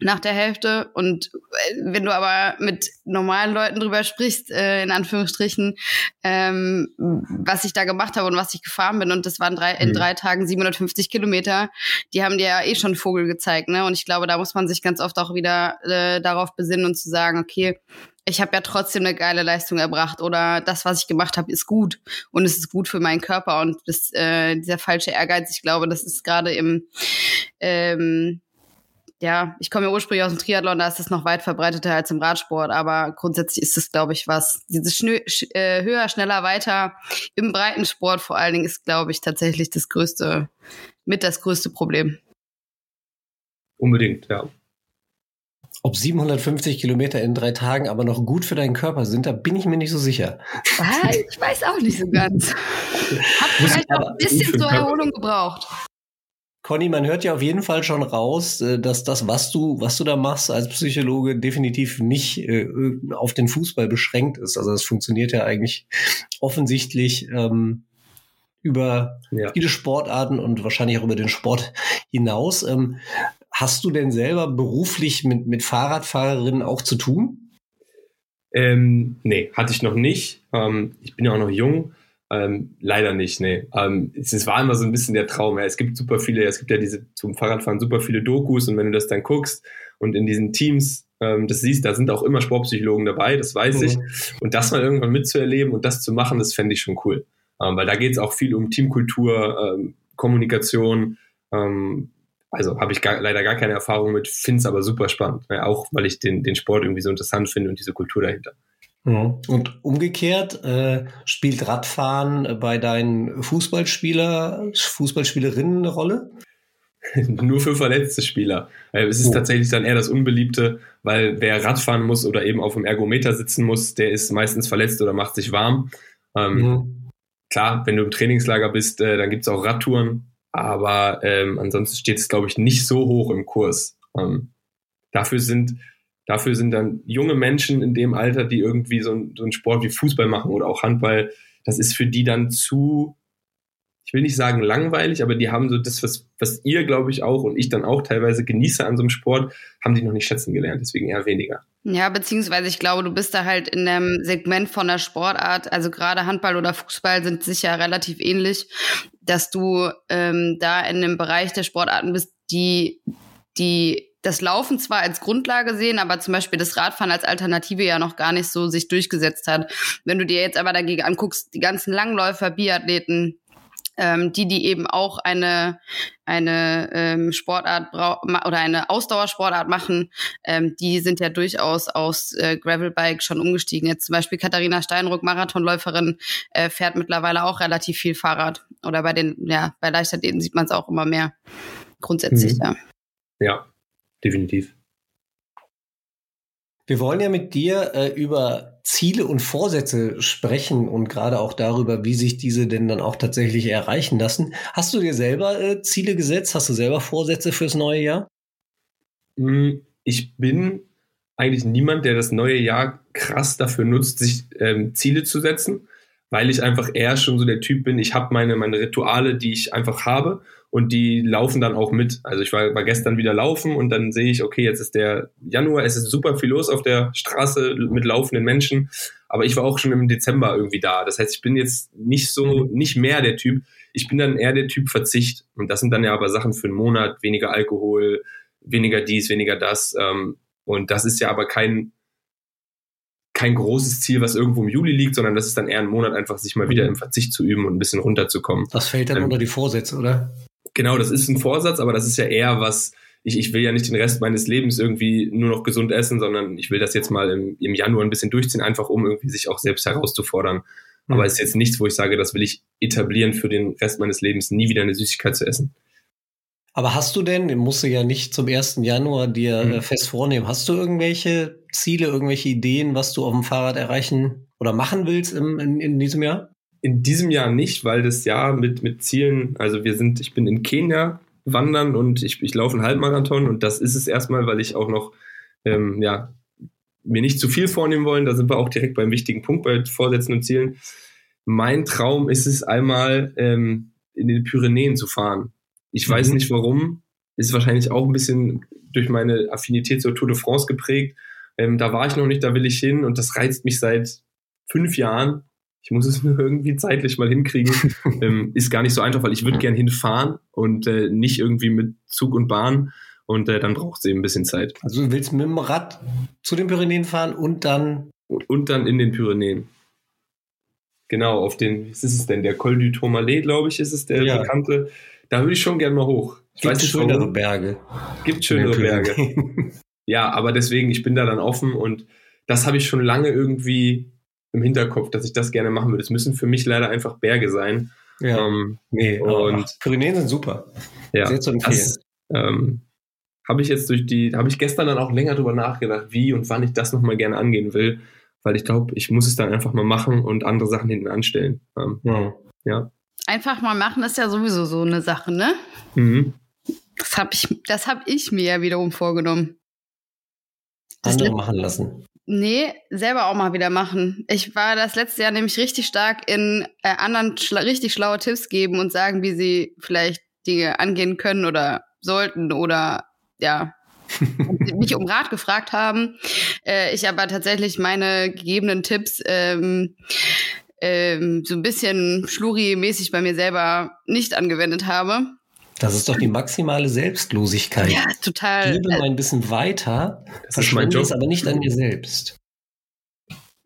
S3: nach der Hälfte. Und äh, wenn du aber mit normalen Leuten drüber sprichst, äh, in Anführungsstrichen, ähm, was ich da gemacht habe und was ich gefahren bin, und das waren drei, in mhm. drei Tagen 750 Kilometer, die haben dir ja eh schon Vogel gezeigt. Ne? Und ich glaube, da muss man sich ganz oft auch wieder äh, darauf besinnen und zu sagen, okay, ich habe ja trotzdem eine geile Leistung erbracht oder das, was ich gemacht habe, ist gut und es ist gut für meinen Körper und das, äh, dieser falsche Ehrgeiz, ich glaube, das ist gerade im ähm, ja, ich komme ja ursprünglich aus dem Triathlon, da ist es noch weit verbreiteter als im Radsport, aber grundsätzlich ist es, glaube ich, was. Dieses Schnö sch äh, höher, schneller, weiter im Breitensport vor allen Dingen ist, glaube ich, tatsächlich das größte, mit das größte Problem.
S4: Unbedingt, ja.
S2: Ob 750 Kilometer in drei Tagen aber noch gut für deinen Körper sind, da bin ich mir nicht so sicher.
S3: Ah, ich weiß auch nicht so ganz. Hab vielleicht noch ein bisschen zur Erholung gebraucht.
S2: Conny, man hört ja auf jeden Fall schon raus, äh, dass das, was du, was du da machst als Psychologe, definitiv nicht äh, auf den Fußball beschränkt ist. Also es funktioniert ja eigentlich offensichtlich ähm, über ja. viele Sportarten und wahrscheinlich auch über den Sport hinaus. Ähm, hast du denn selber beruflich mit, mit Fahrradfahrerinnen auch zu tun?
S4: Ähm, nee, hatte ich noch nicht. Ähm, ich bin ja auch noch jung. Ähm, leider nicht, nee. Ähm, es, es, war immer so ein bisschen der Traum. Ja. Es gibt super viele, es gibt ja diese zum Fahrradfahren super viele Dokus und wenn du das dann guckst und in diesen Teams ähm, das siehst, da sind auch immer Sportpsychologen dabei, das weiß mhm. ich. Und das mal irgendwann mitzuerleben und das zu machen, das fände ich schon cool. Ähm, weil da geht es auch viel um Teamkultur, ähm, Kommunikation. Ähm, also habe ich gar, leider gar keine Erfahrung mit, finde es aber super spannend. Ja, auch weil ich den, den Sport irgendwie so interessant finde und diese Kultur dahinter.
S2: Mhm. Und umgekehrt, äh, spielt Radfahren bei deinen Fußballspieler, Fußballspielerinnen eine Rolle?
S4: Nur für verletzte Spieler. Äh, es ist oh. tatsächlich dann eher das Unbeliebte, weil wer Radfahren muss oder eben auf dem Ergometer sitzen muss, der ist meistens verletzt oder macht sich warm. Ähm, mhm. Klar, wenn du im Trainingslager bist, äh, dann gibt es auch Radtouren, aber ähm, ansonsten steht es, glaube ich, nicht so hoch im Kurs. Ähm, dafür sind Dafür sind dann junge Menschen in dem Alter, die irgendwie so, ein, so einen Sport wie Fußball machen oder auch Handball, das ist für die dann zu, ich will nicht sagen langweilig, aber die haben so das, was, was ihr, glaube ich, auch und ich dann auch teilweise genieße an so einem Sport, haben die noch nicht schätzen gelernt, deswegen eher weniger.
S3: Ja, beziehungsweise ich glaube, du bist da halt in dem Segment von der Sportart, also gerade Handball oder Fußball sind sicher relativ ähnlich, dass du ähm, da in dem Bereich der Sportarten bist, die die das Laufen zwar als Grundlage sehen, aber zum Beispiel das Radfahren als Alternative ja noch gar nicht so sich durchgesetzt hat. Wenn du dir jetzt aber dagegen anguckst, die ganzen Langläufer, Biathleten, ähm, die, die eben auch eine, eine ähm, Sportart oder eine Ausdauersportart machen, ähm, die sind ja durchaus aus äh, Gravelbike schon umgestiegen. Jetzt zum Beispiel Katharina Steinruck, Marathonläuferin, äh, fährt mittlerweile auch relativ viel Fahrrad. Oder bei den, ja, bei Leichtathleten sieht man es auch immer mehr. Grundsätzlich, mhm. ja.
S4: Ja, definitiv.
S2: Wir wollen ja mit dir äh, über Ziele und Vorsätze sprechen und gerade auch darüber, wie sich diese denn dann auch tatsächlich erreichen lassen. Hast du dir selber äh, Ziele gesetzt? Hast du selber Vorsätze fürs neue Jahr?
S4: Hm, ich bin eigentlich niemand, der das neue Jahr krass dafür nutzt, sich ähm, Ziele zu setzen, weil ich einfach eher schon so der Typ bin. Ich habe meine, meine Rituale, die ich einfach habe und die laufen dann auch mit. Also ich war, war gestern wieder laufen und dann sehe ich, okay, jetzt ist der Januar, es ist super viel los auf der Straße mit laufenden Menschen, aber ich war auch schon im Dezember irgendwie da. Das heißt, ich bin jetzt nicht so, nicht mehr der Typ. Ich bin dann eher der Typ Verzicht. Und das sind dann ja aber Sachen für einen Monat, weniger Alkohol, weniger dies, weniger das. Ähm, und das ist ja aber kein, kein großes Ziel, was irgendwo im Juli liegt, sondern das ist dann eher ein Monat einfach, sich mal wieder mhm. im Verzicht zu üben und ein bisschen runterzukommen.
S2: Das fällt dann ähm, unter die Vorsätze, oder?
S4: Genau, das ist ein Vorsatz, aber das ist ja eher was, ich, ich will ja nicht den Rest meines Lebens irgendwie nur noch gesund essen, sondern ich will das jetzt mal im, im Januar ein bisschen durchziehen, einfach um irgendwie sich auch selbst herauszufordern. Mhm. Aber es ist jetzt nichts, wo ich sage, das will ich etablieren für den Rest meines Lebens, nie wieder eine Süßigkeit zu essen.
S2: Aber hast du denn, musst du ja nicht zum 1. Januar dir mhm. fest vornehmen, hast du irgendwelche Ziele, irgendwelche Ideen, was du auf dem Fahrrad erreichen oder machen willst im, in, in diesem Jahr?
S4: In diesem Jahr nicht, weil das Jahr mit, mit Zielen, also wir sind, ich bin in Kenia wandern und ich, ich laufe einen Halbmarathon und das ist es erstmal, weil ich auch noch, ähm, ja, mir nicht zu viel vornehmen wollen. Da sind wir auch direkt beim wichtigen Punkt bei Vorsätzen und Zielen. Mein Traum ist es einmal ähm, in den Pyrenäen zu fahren. Ich mhm. weiß nicht warum. Ist wahrscheinlich auch ein bisschen durch meine Affinität zur Tour de France geprägt. Ähm, da war ich noch nicht, da will ich hin und das reizt mich seit fünf Jahren ich muss es nur irgendwie zeitlich mal hinkriegen. ähm, ist gar nicht so einfach, weil ich würde gern hinfahren und äh, nicht irgendwie mit Zug und Bahn. Und äh, dann braucht es eben ein bisschen Zeit.
S2: Also du willst mit dem Rad zu den Pyrenäen fahren und dann.
S4: Und, dann in den Pyrenäen. Genau, auf den, was ist es denn? Der Col du Tourmalet, glaube ich, ist es der ja. bekannte. Da würde ich schon gern mal hoch.
S2: Ich Gibt weiß nicht, schönere warum. Berge.
S4: Gibt schönere Berge. ja, aber deswegen, ich bin da dann offen und das habe ich schon lange irgendwie im Hinterkopf, dass ich das gerne machen würde. Es müssen für mich leider einfach Berge sein.
S2: Ja. Ähm, nee, und
S4: Pyrenäen sind super. Ja, Sehr zu empfehlen. Das, ähm, habe ich jetzt durch die, habe ich gestern dann auch länger drüber nachgedacht, wie und wann ich das nochmal gerne angehen will, weil ich glaube, ich muss es dann einfach mal machen und andere Sachen hinten anstellen. Ähm, ja. ja.
S3: Einfach mal machen ist ja sowieso so eine Sache, ne? Mhm. Das habe ich, das hab ich mir ja wiederum vorgenommen.
S2: Das Andere machen lassen.
S3: Nee, selber auch mal wieder machen. Ich war das letzte Jahr nämlich richtig stark in äh, anderen schla richtig schlaue Tipps geben und sagen, wie sie vielleicht Dinge angehen können oder sollten oder ja, mich um Rat gefragt haben. Äh, ich aber tatsächlich meine gegebenen Tipps ähm, ähm, so ein bisschen schluri-mäßig bei mir selber nicht angewendet habe.
S2: Das ist doch die maximale Selbstlosigkeit.
S3: Ja, total.
S2: Ich gebe ein bisschen weiter, das ist mein Job. aber nicht an mir selbst.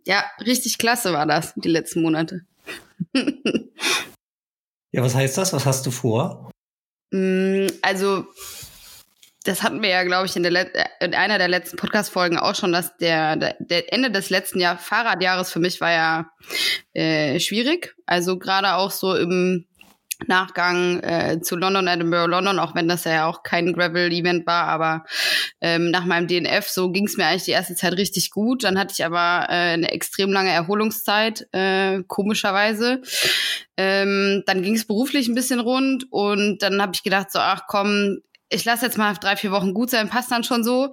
S3: Ja, richtig klasse war das, die letzten Monate.
S2: ja, was heißt das? Was hast du vor?
S3: Mm, also, das hatten wir ja, glaube ich, in, der in einer der letzten Podcast-Folgen auch schon, dass der, der, Ende des letzten Jahr Fahrradjahres für mich war ja äh, schwierig. Also gerade auch so im Nachgang äh, zu London, Edinburgh, London, auch wenn das ja auch kein Gravel-Event war, aber ähm, nach meinem DNF, so ging es mir eigentlich die erste Zeit richtig gut. Dann hatte ich aber äh, eine extrem lange Erholungszeit, äh, komischerweise. Ähm, dann ging es beruflich ein bisschen rund und dann habe ich gedacht, so, ach komm, ich lasse jetzt mal drei, vier Wochen gut sein, passt dann schon so.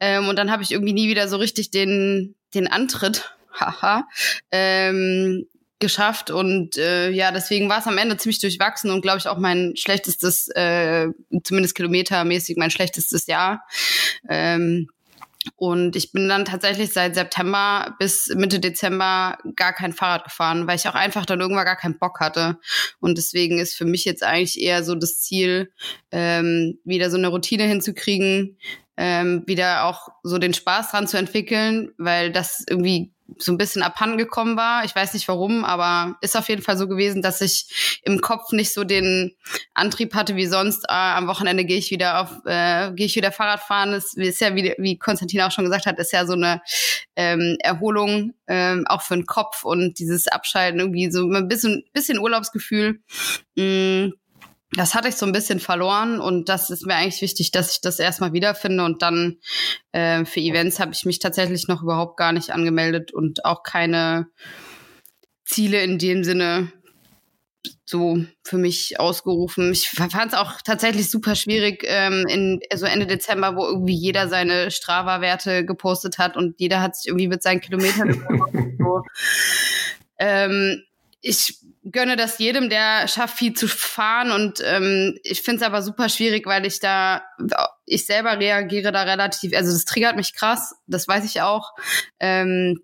S3: Ähm, und dann habe ich irgendwie nie wieder so richtig den, den Antritt haha, ähm, geschafft und äh, ja, deswegen war es am Ende ziemlich durchwachsen und glaube ich auch mein schlechtestes, äh, zumindest kilometermäßig mein schlechtestes Jahr. Ähm, und ich bin dann tatsächlich seit September bis Mitte Dezember gar kein Fahrrad gefahren, weil ich auch einfach dann irgendwann gar keinen Bock hatte. Und deswegen ist für mich jetzt eigentlich eher so das Ziel, ähm, wieder so eine Routine hinzukriegen, ähm, wieder auch so den Spaß dran zu entwickeln, weil das irgendwie so ein bisschen abhanden gekommen war. Ich weiß nicht warum, aber ist auf jeden Fall so gewesen, dass ich im Kopf nicht so den Antrieb hatte wie sonst. Ah, am Wochenende gehe ich wieder auf, äh, gehe ich wieder Fahrrad fahren. Das ist ja wie, wie Konstantin auch schon gesagt hat, ist ja so eine ähm, Erholung ähm, auch für den Kopf und dieses Abschalten irgendwie so ein bisschen, bisschen Urlaubsgefühl. Mm das hatte ich so ein bisschen verloren und das ist mir eigentlich wichtig, dass ich das erstmal wiederfinde und dann äh, für Events habe ich mich tatsächlich noch überhaupt gar nicht angemeldet und auch keine Ziele in dem Sinne so für mich ausgerufen. Ich fand es auch tatsächlich super schwierig ähm, in so Ende Dezember, wo irgendwie jeder seine Strava-Werte gepostet hat und jeder hat sich irgendwie mit seinen Kilometern so. ähm, ich gönne das jedem, der schafft, viel zu fahren. Und ähm, ich finde es aber super schwierig, weil ich da, ich selber reagiere da relativ, also das triggert mich krass, das weiß ich auch. Ähm,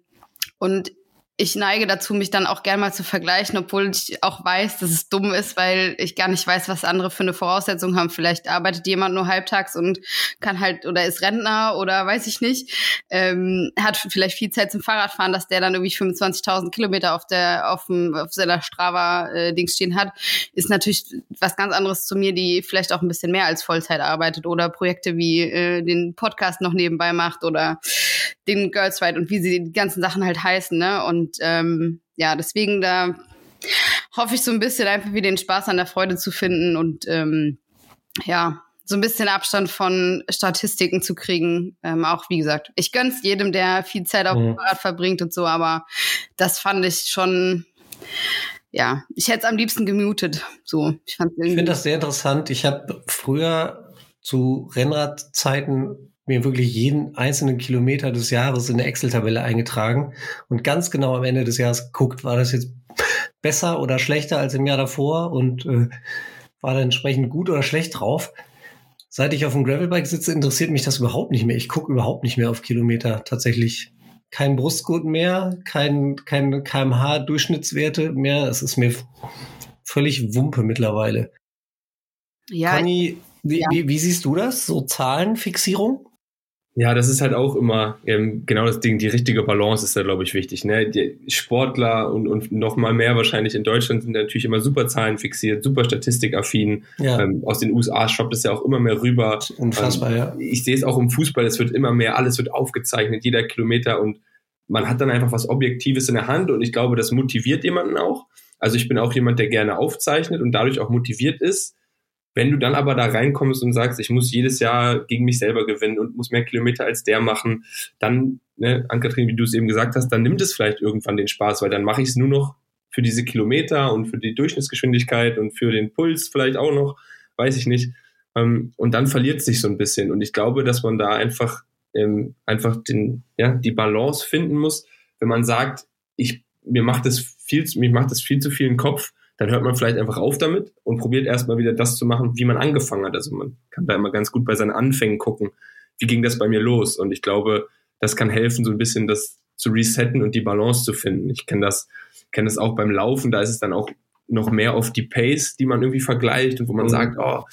S3: und ich neige dazu, mich dann auch gerne mal zu vergleichen, obwohl ich auch weiß, dass es dumm ist, weil ich gar nicht weiß, was andere für eine Voraussetzung haben. Vielleicht arbeitet jemand nur halbtags und kann halt oder ist Rentner oder weiß ich nicht, ähm, hat vielleicht viel Zeit zum Fahrradfahren, dass der dann irgendwie 25.000 Kilometer auf der auf, dem, auf seiner Strava äh, Dings stehen hat, ist natürlich was ganz anderes zu mir, die vielleicht auch ein bisschen mehr als Vollzeit arbeitet oder Projekte wie äh, den Podcast noch nebenbei macht oder den Girls Ride und wie sie die ganzen Sachen halt heißen, ne? Und ähm, ja, deswegen da hoffe ich so ein bisschen einfach wieder den Spaß an der Freude zu finden und ähm, ja, so ein bisschen Abstand von Statistiken zu kriegen. Ähm, auch wie gesagt, ich gönn's jedem, der viel Zeit auf dem mhm. Fahrrad verbringt und so, aber das fand ich schon, ja, ich hätte es am liebsten gemutet. So,
S2: ich, ich finde das sehr interessant. Ich habe früher zu Rennradzeiten mir wirklich jeden einzelnen Kilometer des Jahres in eine Excel-Tabelle eingetragen und ganz genau am Ende des Jahres geguckt, war das jetzt besser oder schlechter als im Jahr davor und äh, war da entsprechend gut oder schlecht drauf. Seit ich auf dem Gravelbike sitze, interessiert mich das überhaupt nicht mehr. Ich gucke überhaupt nicht mehr auf Kilometer tatsächlich. Kein Brustgurt mehr, kein, kein KMH-Durchschnittswerte mehr. Es ist mir völlig Wumpe mittlerweile. Ja. Conny, wie, ja. Wie, wie, siehst du das? So Zahlenfixierung?
S4: Ja, das ist halt auch immer ähm, genau das Ding. Die richtige Balance ist da, glaube ich, wichtig. Ne? Die Sportler und, und noch mal mehr wahrscheinlich in Deutschland sind natürlich immer super Zahlen fixiert, super statistikaffin. Ja. Ähm, aus den USA schwappt es ja auch immer mehr rüber.
S2: Unfassbar, ähm, ja.
S4: Ich sehe es auch im Fußball, es wird immer mehr, alles wird aufgezeichnet, jeder Kilometer und man hat dann einfach was Objektives in der Hand und ich glaube, das motiviert jemanden auch. Also ich bin auch jemand, der gerne aufzeichnet und dadurch auch motiviert ist Wenn du dann aber da reinkommst und sagst, ich muss jedes Jahr gegen mich selber gewinnen und muss mehr Kilometer als der machen, dann, ne, Ann-Kathrin, wie du es eben gesagt hast, dann nimmt es vielleicht irgendwann den Spaß, weil dann mache ich es nur noch für diese Kilometer und für die Durchschnittsgeschwindigkeit und für den Puls vielleicht auch noch, weiß ich nicht. Ähm, und dann verliert es sich so ein bisschen. Und ich glaube, dass man da einfach, ähm, einfach den, ja, die Balance finden muss, wenn man sagt, ich, mir macht das viel, mir macht das viel zu viel im Kopf, dann hört man vielleicht einfach auf damit und probiert erstmal wieder das zu machen, wie man angefangen hat. Also man kann da immer ganz gut bei seinen Anfängen gucken, wie ging das bei mir los. Und ich glaube, das kann helfen, so ein bisschen das zu resetten und die Balance zu finden. Ich kenne das, kenne das auch beim Laufen, da ist es dann auch noch mehr auf die Pace, die man irgendwie vergleicht und wo man mhm. sagt, oh,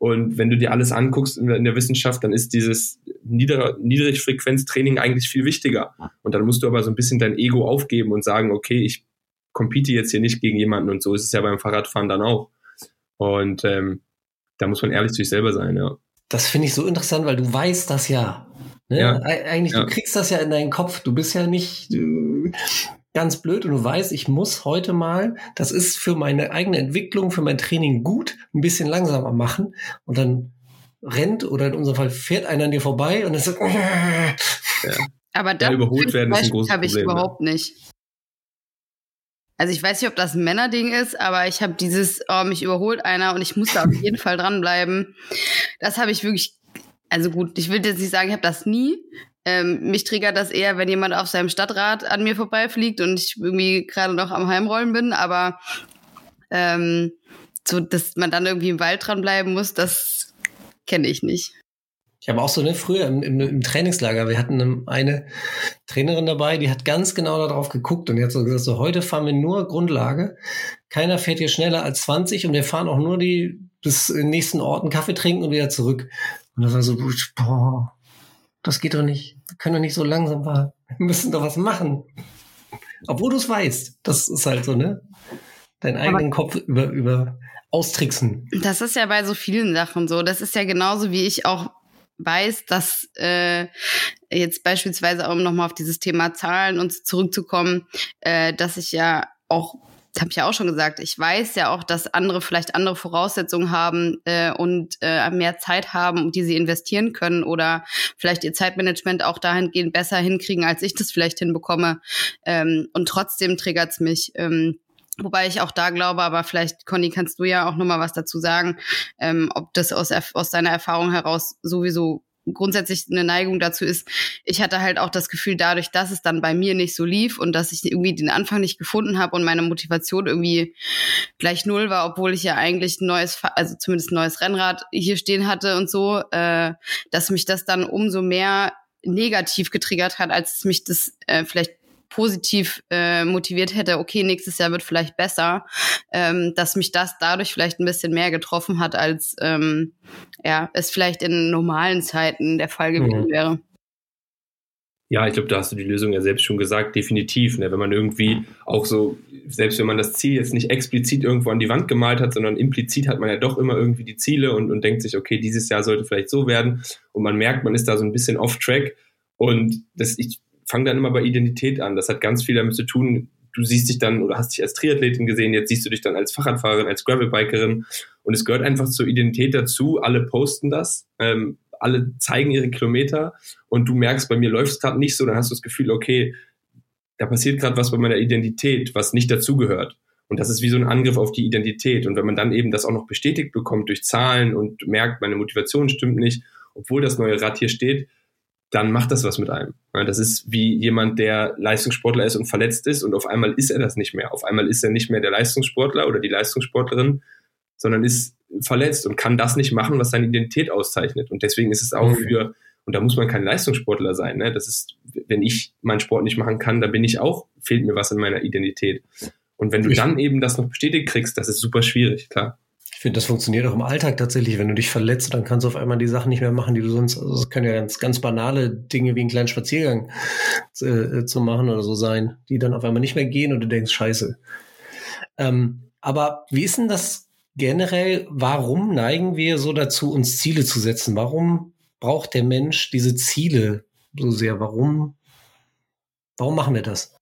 S4: und wenn du dir alles anguckst in der Wissenschaft, dann ist dieses Nieder Niedrigfrequenztraining eigentlich viel wichtiger. Und dann musst du aber so ein bisschen dein Ego aufgeben und sagen, okay, ich compete jetzt hier nicht gegen jemanden und so ist es ja beim Fahrradfahren dann auch. Und ähm, da muss man ehrlich zu sich selber sein, ja.
S2: Das finde ich so interessant, weil du weißt das ja. Ne? ja Eigentlich, ja. du kriegst das ja in deinen Kopf. Du bist ja nicht äh, ganz blöd und du weißt, ich muss heute mal, das ist für meine eigene Entwicklung, für mein Training gut, ein bisschen langsamer machen. Und dann rennt oder in unserem Fall fährt einer an dir vorbei und dann sagt, ja.
S3: Aber da überholt werden ist ein großes Problem. habe ich überhaupt nicht. Also ich weiß nicht, ob das ein Männerding ist, aber ich habe dieses, oh, mich überholt einer und ich muss da auf jeden Fall dranbleiben. Das habe ich wirklich, also gut, ich will jetzt nicht sagen, ich habe das nie. Ähm, mich triggert das eher, wenn jemand auf seinem Stadtrad an mir vorbeifliegt und ich irgendwie gerade noch am Heimrollen bin, aber ähm, so, dass man dann irgendwie im Wald dranbleiben muss, das kenne ich nicht.
S2: Ich habe auch so, ne, früher im, im, im Trainingslager, wir hatten eine Trainerin dabei, die hat ganz genau darauf geguckt und die hat so gesagt, so heute fahren wir nur Grundlage. Keiner fährt hier schneller als 20 und wir fahren auch nur die bis in den nächsten Orten Kaffee trinken und wieder zurück. Und das war so, boah, das geht doch nicht. Wir können doch nicht so langsam fahren. Wir müssen doch was machen. Obwohl du es weißt. Das ist halt so, ne? Deinen eigenen Aber Kopf über, über austricksen.
S3: Das ist ja bei so vielen Sachen so. Das ist ja genauso wie ich auch weiß, dass äh, jetzt beispielsweise, um nochmal auf dieses Thema Zahlen und zurückzukommen, äh, dass ich ja auch das habe ich ja auch schon gesagt, ich weiß ja auch, dass andere vielleicht andere Voraussetzungen haben äh, und äh, mehr Zeit haben, die sie investieren können oder vielleicht ihr Zeitmanagement auch dahingehend besser hinkriegen, als ich das vielleicht hinbekomme. Ähm, und trotzdem triggert's mich. Ähm, Wobei ich auch da glaube, aber vielleicht, Conny, kannst du ja auch nochmal was dazu sagen, ähm, ob das aus, aus deiner Erfahrung heraus sowieso grundsätzlich eine Neigung dazu ist. Ich hatte halt auch das Gefühl, dadurch, dass es dann bei mir nicht so lief und dass ich irgendwie den Anfang nicht gefunden habe und meine Motivation irgendwie gleich null war, obwohl ich ja eigentlich ein neues, also zumindest ein neues Rennrad hier stehen hatte und so, äh, dass mich das dann umso mehr negativ getriggert hat, als mich das äh, vielleicht positiv äh, motiviert hätte, okay, nächstes Jahr wird vielleicht besser, ähm, dass mich das dadurch vielleicht ein bisschen mehr getroffen hat, als ähm, ja, es vielleicht in normalen Zeiten der Fall gewesen mhm. wäre.
S4: Ja, ich glaube, da hast du die Lösung ja selbst schon gesagt, definitiv. Ne? Wenn man irgendwie auch so, selbst wenn man das Ziel jetzt nicht explizit irgendwo an die Wand gemalt hat, sondern implizit hat man ja doch immer irgendwie die Ziele und, und denkt sich, okay, dieses Jahr sollte vielleicht so werden. Und man merkt, man ist da so ein bisschen off-track. Und das, ich fange dann immer bei Identität an. Das hat ganz viel damit zu tun, du siehst dich dann oder hast dich als Triathletin gesehen, jetzt siehst du dich dann als Fahrradfahrerin, als Gravelbikerin und es gehört einfach zur Identität dazu. Alle posten das, ähm, alle zeigen ihre Kilometer und du merkst, bei mir läuft es gerade nicht so, dann hast du das Gefühl, okay, da passiert gerade was bei meiner Identität, was nicht dazugehört. Und das ist wie so ein Angriff auf die Identität. Und wenn man dann eben das auch noch bestätigt bekommt durch Zahlen und merkt, meine Motivation stimmt nicht, obwohl das neue Rad hier steht, dann macht das was mit einem. Das ist wie jemand, der Leistungssportler ist und verletzt ist und auf einmal ist er das nicht mehr. Auf einmal ist er nicht mehr der Leistungssportler oder die Leistungssportlerin, sondern ist verletzt und kann das nicht machen, was seine Identität auszeichnet. Und deswegen ist es auch mhm. für, und da muss man kein Leistungssportler sein. Ne? Das ist, wenn ich meinen Sport nicht machen kann, dann bin ich auch, fehlt mir was in meiner Identität. Und wenn du dann eben das noch bestätigt kriegst, das ist super schwierig, klar.
S2: Ich finde, das funktioniert auch im Alltag tatsächlich. Wenn du dich verletzt, dann kannst du auf einmal die Sachen nicht mehr machen, die du sonst, also es können ja ganz, ganz banale Dinge wie einen kleinen Spaziergang äh, zu machen oder so sein, die dann auf einmal nicht mehr gehen und du denkst, scheiße. Ähm, aber wie ist denn das generell? Warum neigen wir so dazu, uns Ziele zu setzen? Warum braucht der Mensch diese Ziele so sehr? Warum, warum machen wir das?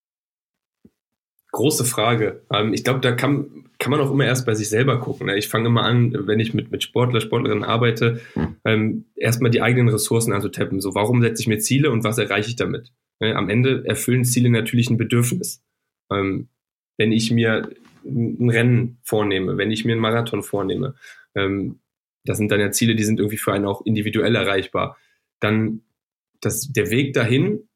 S4: Große Frage. Ähm, ich glaube, da kann, kann man auch immer erst bei sich selber gucken. Ne? Ich fange immer an, wenn ich mit, mit Sportler, Sportlerinnen arbeite, ähm, erstmal die eigenen Ressourcen anzutappen. So, warum setze ich mir Ziele und was erreiche ich damit? Ne? Am Ende erfüllen Ziele natürlich ein Bedürfnis. Ähm, wenn ich mir ein Rennen vornehme, wenn ich mir einen Marathon vornehme, ähm, das sind dann ja Ziele, die sind irgendwie für einen auch individuell erreichbar. Dann das, der Weg dahin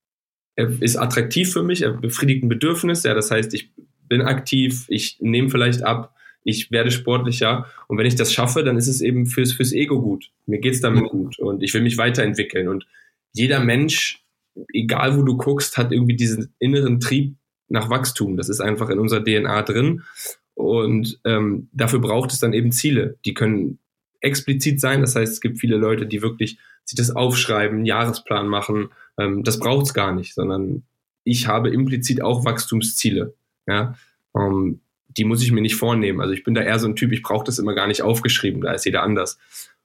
S4: ist attraktiv für mich, er befriedigt ein Bedürfnis. Ja, das heißt, ich bin aktiv, ich nehme vielleicht ab, ich werde sportlicher und wenn ich das schaffe, dann ist es eben fürs, fürs Ego gut. Mir geht's damit gut und ich will mich weiterentwickeln und jeder Mensch, egal wo du guckst, hat irgendwie diesen inneren Trieb nach Wachstum. Das ist einfach in unserer DNA drin und ähm, dafür braucht es dann eben Ziele. Die können explizit sein, das heißt, es gibt viele Leute, die wirklich sich das aufschreiben, einen Jahresplan machen. Ähm, das braucht es gar nicht, sondern ich habe implizit auch Wachstumsziele. Ja, ähm, die muss ich mir nicht vornehmen. Also ich bin da eher so ein Typ, ich brauche das immer gar nicht aufgeschrieben, da ist jeder anders.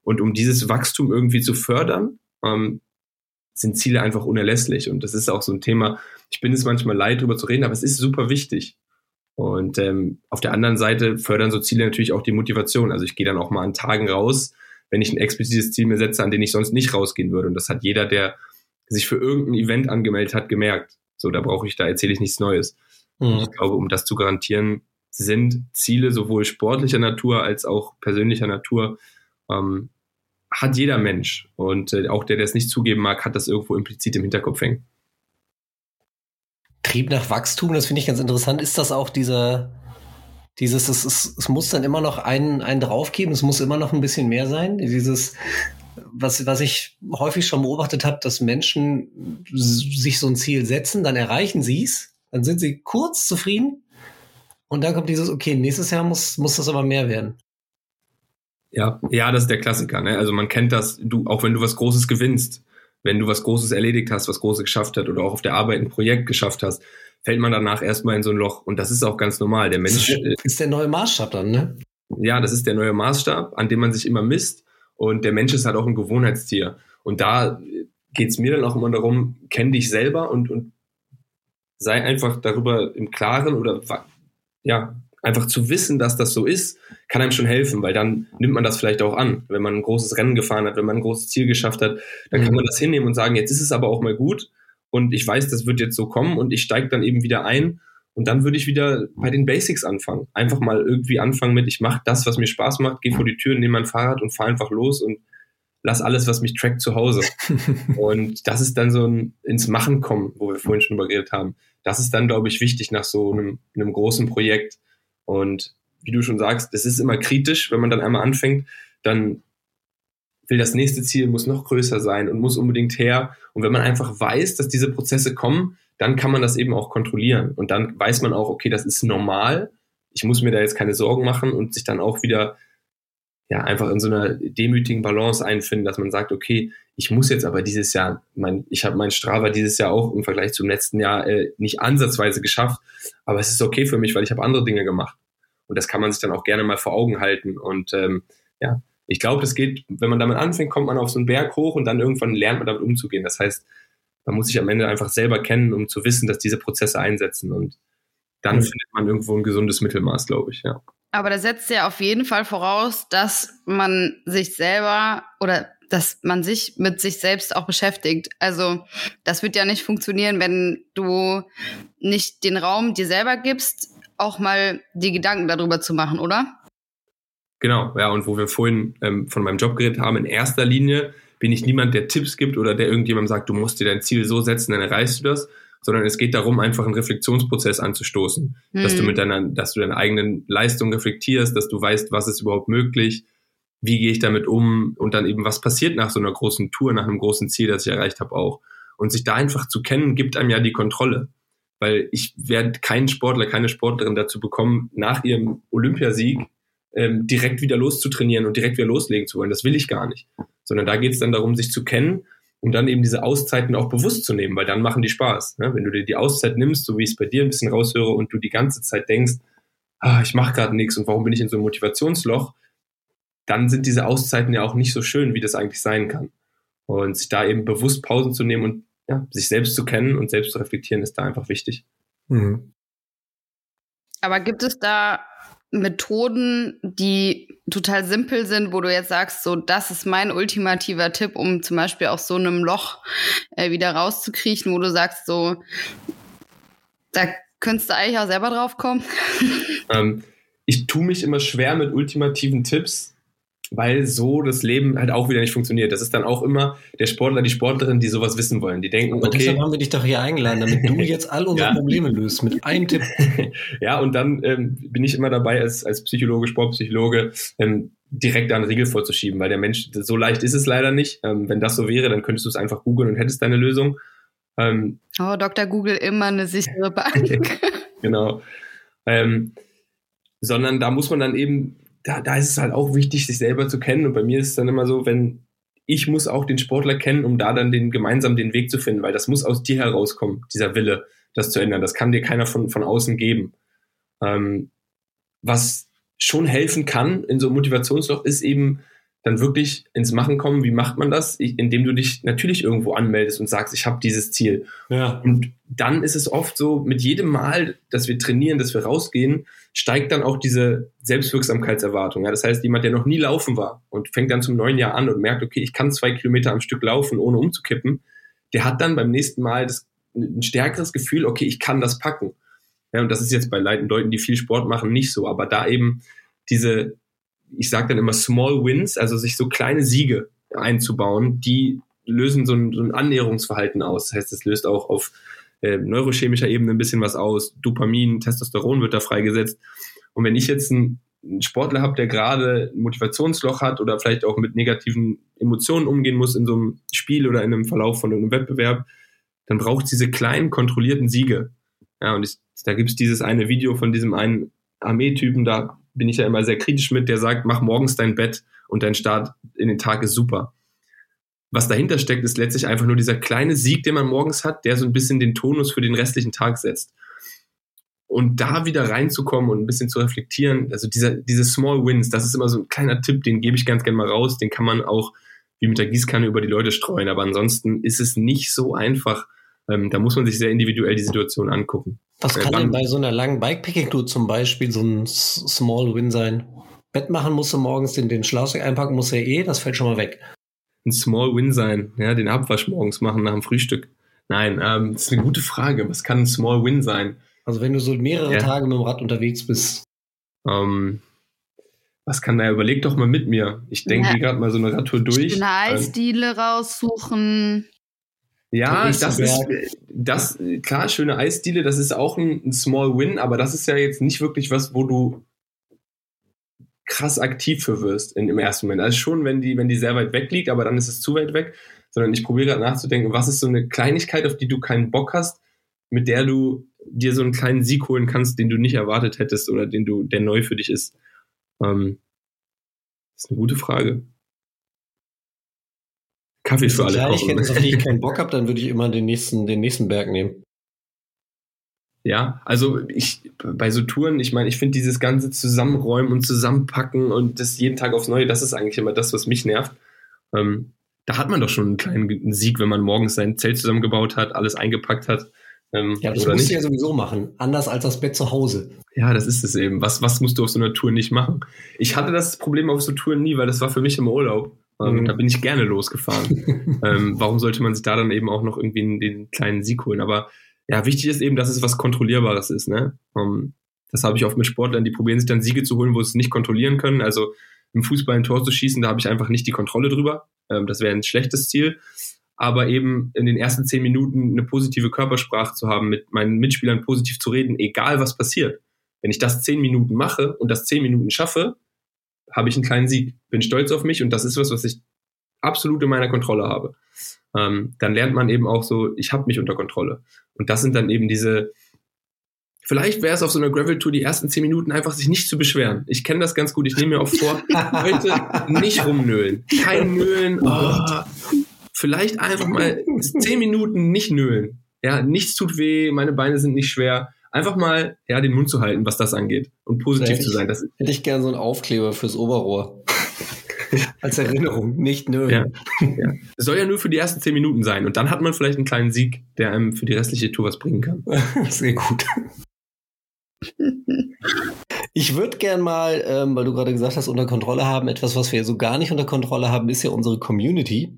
S4: Und um dieses Wachstum irgendwie zu fördern, ähm, sind Ziele einfach unerlässlich. Und das ist auch so ein Thema, ich bin es manchmal leid, darüber zu reden, aber es ist super wichtig. Und ähm, auf der anderen Seite fördern so Ziele natürlich auch die Motivation. Also ich gehe dann auch mal an Tagen raus, wenn ich ein explizites Ziel mir setze, an den ich sonst nicht rausgehen würde. Und das hat jeder, der sich für irgendein Event angemeldet hat, gemerkt. So, da brauche ich, da erzähle ich nichts Neues. Mhm. Ich glaube, um das zu garantieren, sind Ziele sowohl sportlicher Natur als auch persönlicher Natur, ähm, hat jeder Mensch. Und äh, auch der, der es nicht zugeben mag, hat das irgendwo implizit im Hinterkopf hängen.
S2: Trieb nach Wachstum, das finde ich ganz interessant. Ist das auch dieser, dieses, es, es, es muss dann immer noch einen, einen draufgeben, es muss immer noch ein bisschen mehr sein. Dieses, was, was ich häufig schon beobachtet habe, dass Menschen sich so ein Ziel setzen, dann erreichen sie es dann sind sie kurz zufrieden und dann kommt dieses, okay, nächstes Jahr muss, muss das aber mehr werden.
S4: Ja, ja, das ist der Klassiker. Ne? Also man kennt das, du, auch wenn du was Großes gewinnst, wenn du was Großes erledigt hast, was Großes geschafft hast oder auch auf der Arbeit ein Projekt geschafft hast, fällt man danach erstmal in so ein Loch. Und das ist auch ganz normal. Der Mensch. Das
S2: ist, ist der neue Maßstab dann, ne?
S4: Ja, das ist der neue Maßstab, an dem man sich immer misst. Und der Mensch ist halt auch ein Gewohnheitstier. Und da geht es mir dann auch immer darum, kenn dich selber und, und sei einfach darüber im Klaren oder ja, einfach zu wissen, dass das so ist, kann einem schon helfen, weil dann nimmt man das vielleicht auch an. Wenn man ein großes Rennen gefahren hat, wenn man ein großes Ziel geschafft hat, dann kann mhm. man das hinnehmen und sagen, jetzt ist es aber auch mal gut und ich weiß, das wird jetzt so kommen und ich steige dann eben wieder ein und dann würde ich wieder bei den Basics anfangen. Einfach mal irgendwie anfangen mit, ich mache das, was mir Spaß macht, gehe vor die Tür, nehme mein Fahrrad und fahre einfach los und lass alles, was mich trackt, zu Hause. und das ist dann so ein ins Machen kommen, wo wir vorhin schon drüber geredet haben. Das ist dann, glaube ich, wichtig nach so einem, einem großen Projekt. Und wie du schon sagst, das ist immer kritisch, wenn man dann einmal anfängt, dann will das nächste Ziel muss noch größer sein und muss unbedingt her. Und wenn man einfach weiß, dass diese Prozesse kommen, dann kann man das eben auch kontrollieren. Und dann weiß man auch, okay, das ist normal. Ich muss mir da jetzt keine Sorgen machen und sich dann auch wieder ja, einfach in so einer demütigen Balance einfinden, dass man sagt, okay, ich muss jetzt aber dieses Jahr, mein, ich habe mein Strava dieses Jahr auch im Vergleich zum letzten Jahr äh, nicht ansatzweise geschafft, aber es ist okay für mich, weil ich habe andere Dinge gemacht. Und das kann man sich dann auch gerne mal vor Augen halten. Und ähm, ja, ich glaube, das geht, wenn man damit anfängt, kommt man auf so einen Berg hoch und dann irgendwann lernt man damit umzugehen. Das heißt, man muss sich am Ende einfach selber kennen, um zu wissen, dass diese Prozesse einsetzen. Und dann mhm. findet man irgendwo ein gesundes Mittelmaß, glaube ich, ja.
S3: Aber da setzt ja auf jeden Fall voraus, dass man sich selber oder dass man sich mit sich selbst auch beschäftigt. Also das wird ja nicht funktionieren, wenn du nicht den Raum dir selber gibst, auch mal die Gedanken darüber zu machen, oder?
S4: Genau, ja, und wo wir vorhin ähm, von meinem Job geredet haben, in erster Linie bin ich niemand, der Tipps gibt oder der irgendjemandem sagt, du musst dir dein Ziel so setzen, dann erreichst du das, sondern es geht darum, einfach einen Reflexionsprozess anzustoßen, mhm. dass du hm. mit deiner, dass du deine eigenen Leistung reflektierst, dass du weißt, was ist überhaupt möglich, wie gehe ich damit um und dann eben, was passiert nach so einer großen Tour, nach einem großen Ziel, das ich erreicht habe auch. Und sich da einfach zu kennen, gibt einem ja die Kontrolle. Weil ich werde keinen Sportler, keine Sportlerin dazu bekommen, nach ihrem Olympiasieg ähm, direkt wieder loszutrainieren und direkt wieder loslegen zu wollen. Das will ich gar nicht. Sondern da geht es dann darum, sich zu kennen um dann eben diese Auszeiten auch bewusst zu nehmen, weil dann machen die Spaß. Ne? Wenn du dir die Auszeit nimmst, so wie ich es bei dir ein bisschen raushöre und du die ganze Zeit denkst, ah, ich mache gerade nichts und warum bin ich in so einem Motivationsloch, dann sind diese Auszeiten ja auch nicht so schön, wie das eigentlich sein kann. Und sich da eben bewusst Pausen zu nehmen und ja, sich selbst zu kennen und selbst zu reflektieren, ist da einfach wichtig. Mhm.
S3: Aber gibt es da Methoden, die total simpel sind, wo du jetzt sagst, so, das ist mein ultimativer Tipp, um zum Beispiel aus so einem Loch äh, wieder rauszukriechen, wo du sagst, so, da könntest du eigentlich auch selber drauf kommen?
S4: Ähm, ich tue mich immer schwer mit ultimativen Tipps, weil so das Leben halt auch wieder nicht funktioniert. Das ist dann auch immer der Sportler, die Sportlerin, die sowas wissen wollen. Die denken,
S2: Aber
S4: okay.
S2: deshalb haben wir dich doch hier eingeladen, damit du jetzt all unsere
S4: Ja.
S2: Probleme löst mit einem Tipp.
S4: ja, und dann ähm, bin ich immer dabei, als, als Psychologe, Sportpsychologe, ähm, direkt da einen Riegel vorzuschieben, weil der Mensch, so leicht ist es leider nicht. Ähm, wenn das so wäre, dann könntest du es einfach googeln und hättest deine Lösung. Ähm,
S3: Oh, Dr. Google immer eine sichere Bank.
S4: genau. Ähm, sondern da muss man dann eben, da, da ist es halt auch wichtig, sich selber zu kennen. Und bei mir ist es dann immer so, wenn ich muss auch den Sportler kennen, um da dann den gemeinsam den Weg zu finden, weil das muss aus dir herauskommen, dieser Wille, das zu ändern. Das kann dir keiner von, von außen geben. Ähm, was schon helfen kann in so einem Motivationsloch, ist eben dann wirklich ins Machen kommen. Wie macht man das? Ich, indem du dich natürlich irgendwo anmeldest und sagst, ich habe dieses Ziel.
S2: Ja.
S4: Und dann ist es oft so, mit jedem Mal, dass wir trainieren, dass wir rausgehen, steigt dann auch diese Selbstwirksamkeitserwartung. Ja, das heißt, jemand, der noch nie laufen war und fängt dann zum neuen Jahr an und merkt, okay, ich kann zwei Kilometer am Stück laufen, ohne umzukippen, der hat dann beim nächsten Mal das, ein stärkeres Gefühl, okay, ich kann das packen. Ja, und das ist jetzt bei Leuten, Leuten, die viel Sport machen, nicht so. Aber da eben diese, ich sage dann immer Small Wins, also sich so kleine Siege einzubauen, die lösen so ein, so ein Annäherungsverhalten aus. Das heißt, es löst auch auf äh, neurochemischer Ebene ein bisschen was aus. Dopamin, Testosteron wird da freigesetzt. Und wenn ich jetzt einen, Sportler habe, der gerade ein Motivationsloch hat oder vielleicht auch mit negativen Emotionen umgehen muss in so einem Spiel oder in einem Verlauf von einem Wettbewerb, dann braucht es diese kleinen, kontrollierten Siege. Ja, und ich, da gibt es dieses eine Video von diesem einen Armeetypen, da bin ich ja immer sehr kritisch mit, der sagt, mach morgens dein Bett und dein Start in den Tag ist super. Was dahinter steckt, ist letztlich einfach nur dieser kleine Sieg, den man morgens hat, der so ein bisschen den Tonus für den restlichen Tag setzt. Und da wieder reinzukommen und ein bisschen zu reflektieren, also dieser, diese Small Wins, das ist immer so ein kleiner Tipp, den gebe ich ganz gerne mal raus, den kann man auch wie mit der Gießkanne über die Leute streuen, aber ansonsten ist es nicht so einfach. Ähm, da muss man sich sehr individuell die Situation angucken.
S2: Was
S4: Äh,
S2: kann
S4: wann-
S2: denn bei so einer langen Bikepicking-Tour zum Beispiel so ein Small Win sein? Bett machen musst du morgens, den, den Schlafsack einpacken musst du ja eh, das fällt schon mal weg.
S4: ein Small Win sein, ja, den Abwasch morgens machen nach dem Frühstück. Nein, ähm, das ist eine gute Frage. Was kann ein Small Win sein?
S2: Also wenn du so mehrere
S4: Ja.
S2: Tage mit dem Rad unterwegs bist.
S4: Ähm, was kann da? Überleg doch mal mit mir. Ich denke
S3: Ja.
S4: gerade mal so eine Radtour durch.
S3: Eine Eisdiele raussuchen.
S4: Ja, das ist, das, klar, schöne Eisdiele, das ist auch ein, ein Small Win, aber das ist ja jetzt nicht wirklich was, wo du krass aktiv für wirst in, im ersten Moment. Also schon, wenn die, wenn die sehr weit weg liegt, aber dann ist es zu weit weg, sondern ich probiere gerade nachzudenken, was ist so eine Kleinigkeit, auf die du keinen Bock hast, mit der du dir so einen kleinen Sieg holen kannst, den du nicht erwartet hättest oder den du, der neu für dich ist. Ähm, das ist eine gute Frage. Kaffee für alle kochen.
S2: auf die ich keinen Bock habe, dann würde ich immer den nächsten, den nächsten Berg nehmen.
S4: Ja, also ich bei so Touren, ich meine, ich finde dieses ganze Zusammenräumen und Zusammenpacken und das jeden Tag aufs Neue, das ist eigentlich immer das, was mich nervt. Ähm, da hat man doch schon einen kleinen Sieg, wenn man morgens sein Zelt zusammengebaut hat, alles eingepackt hat. Ähm,
S2: Ja, das musst
S4: nicht.
S2: du ja sowieso machen. Anders als das Bett zu Hause.
S4: Ja, das ist es eben. Was, was musst du auf so einer Tour nicht machen? Ich hatte das Problem auf so Touren nie, weil das war für mich im Urlaub. Ähm,
S2: Mhm.
S4: Da bin ich gerne losgefahren. ähm, warum sollte man sich da dann eben auch noch irgendwie den, den kleinen Sieg holen? Aber ja, wichtig ist eben, dass es was Kontrollierbares ist. Ne? Ähm, das habe ich oft mit Sportlern, die probieren sich dann Siege zu holen, wo sie es nicht kontrollieren können. Also im Fußball ein Tor zu schießen, da habe ich einfach nicht die Kontrolle drüber. Ähm, das wäre ein schlechtes Ziel. Aber eben in den ersten zehn Minuten eine positive Körpersprache zu haben, mit meinen Mitspielern positiv zu reden, egal was passiert. Wenn ich das zehn Minuten mache und das zehn Minuten schaffe, habe ich einen kleinen Sieg. Bin stolz auf mich und das ist was, was ich absolut in meiner Kontrolle habe. Ähm, dann lernt man eben auch so, ich habe mich unter Kontrolle. Und das sind dann eben diese, vielleicht wäre es auf so einer Gravel-Tour die ersten zehn Minuten einfach sich nicht zu beschweren. Ich kenne das ganz gut, ich nehme mir auch vor, heute nicht rumnölen. Kein Nölen. Oh, vielleicht einfach mal zehn Minuten nicht nölen. Ja, nichts tut weh, meine Beine sind nicht schwer. Einfach mal ja, den Mund zu halten, was das angeht. Und positiv zu sein. Das,
S2: Hätte ich gern so einen Aufkleber fürs Oberrohr. Als Erinnerung, nicht nö.
S4: Ja. ja. Es soll ja nur für die ersten zehn Minuten sein. Und dann hat man vielleicht einen kleinen Sieg, der einem für die restliche Tour was bringen kann.
S2: Sehr gut. Ich würde gern mal, ähm, weil du gerade gesagt hast, unter Kontrolle haben, etwas, was wir so gar nicht unter Kontrolle haben, ist ja unsere Community.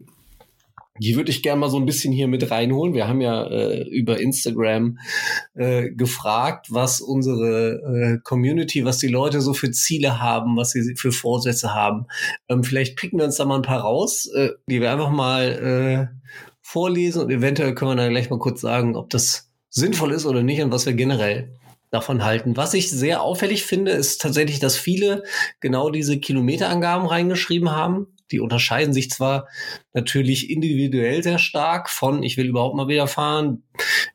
S2: Die würde ich gerne mal so ein bisschen hier mit reinholen. Wir haben ja äh, über Instagram äh, gefragt, was unsere äh, Community, was die Leute so für Ziele haben, was sie für Vorsätze haben. Ähm, vielleicht picken wir uns da mal ein paar raus, äh, die wir einfach mal äh, vorlesen und eventuell können wir dann gleich mal kurz sagen, ob das sinnvoll ist oder nicht und was wir generell davon halten. Was ich sehr auffällig finde, ist tatsächlich, dass viele genau diese Kilometerangaben reingeschrieben haben. Die unterscheiden sich zwar natürlich individuell sehr stark von ich will überhaupt mal wieder fahren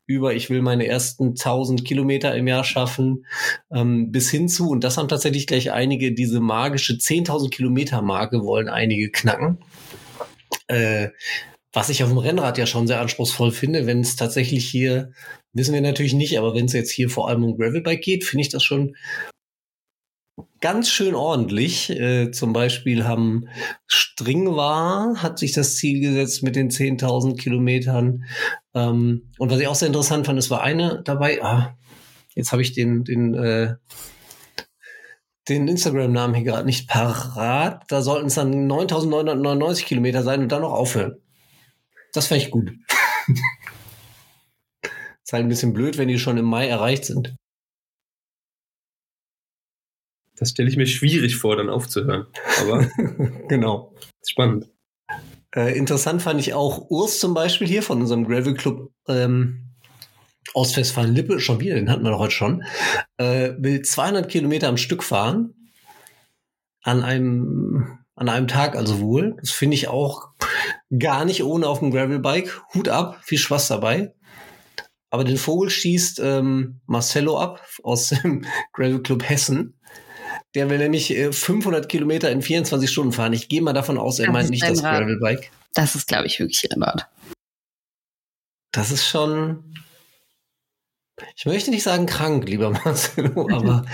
S2: über ich will meine ersten 1000 Kilometer im Jahr schaffen ähm, bis hin zu und das haben tatsächlich gleich einige diese magische 10.000 Kilometer Marke wollen einige knacken. Äh, was ich auf dem Rennrad ja schon sehr anspruchsvoll finde, wenn es tatsächlich hier, wissen wir natürlich nicht, aber wenn es jetzt hier vor allem um Gravelbike geht, finde ich das schon ganz schön ordentlich. Äh, zum Beispiel haben Stringwar hat sich das Ziel gesetzt mit den 10.000 Kilometern. Ähm, und was ich auch sehr interessant fand, es war eine dabei, ah, jetzt habe ich den, den, äh, den Instagram-Namen hier gerade nicht parat. Da sollten es dann 9.999 Kilometer sein und dann noch aufhören. Das fände ich gut. ist halt ein bisschen blöd, wenn die schon im Mai erreicht sind.
S4: Das stelle ich mir schwierig vor, dann aufzuhören. Aber
S2: genau.
S4: Spannend.
S2: Äh, interessant fand ich auch Urs zum Beispiel hier von unserem Gravel Club ähm, aus Westfalen-Lippe, schon wieder, den hatten wir doch heute schon, äh, will 200 Kilometer am Stück fahren. An einem, an einem Tag also wohl. Das finde ich auch gar nicht ohne auf dem Gravelbike. Hut ab, viel Spaß dabei. Aber den Vogel schießt ähm, Marcello ab aus dem Gravel Club Hessen. Der will nämlich äh, 500 Kilometer in 24 Stunden fahren. Ich gehe mal davon aus, er das meint nicht das Gravelbike.
S3: Das ist, glaube ich, wirklich Rennrad.
S2: Das ist schon. Ich möchte nicht sagen krank, lieber Marcelo, aber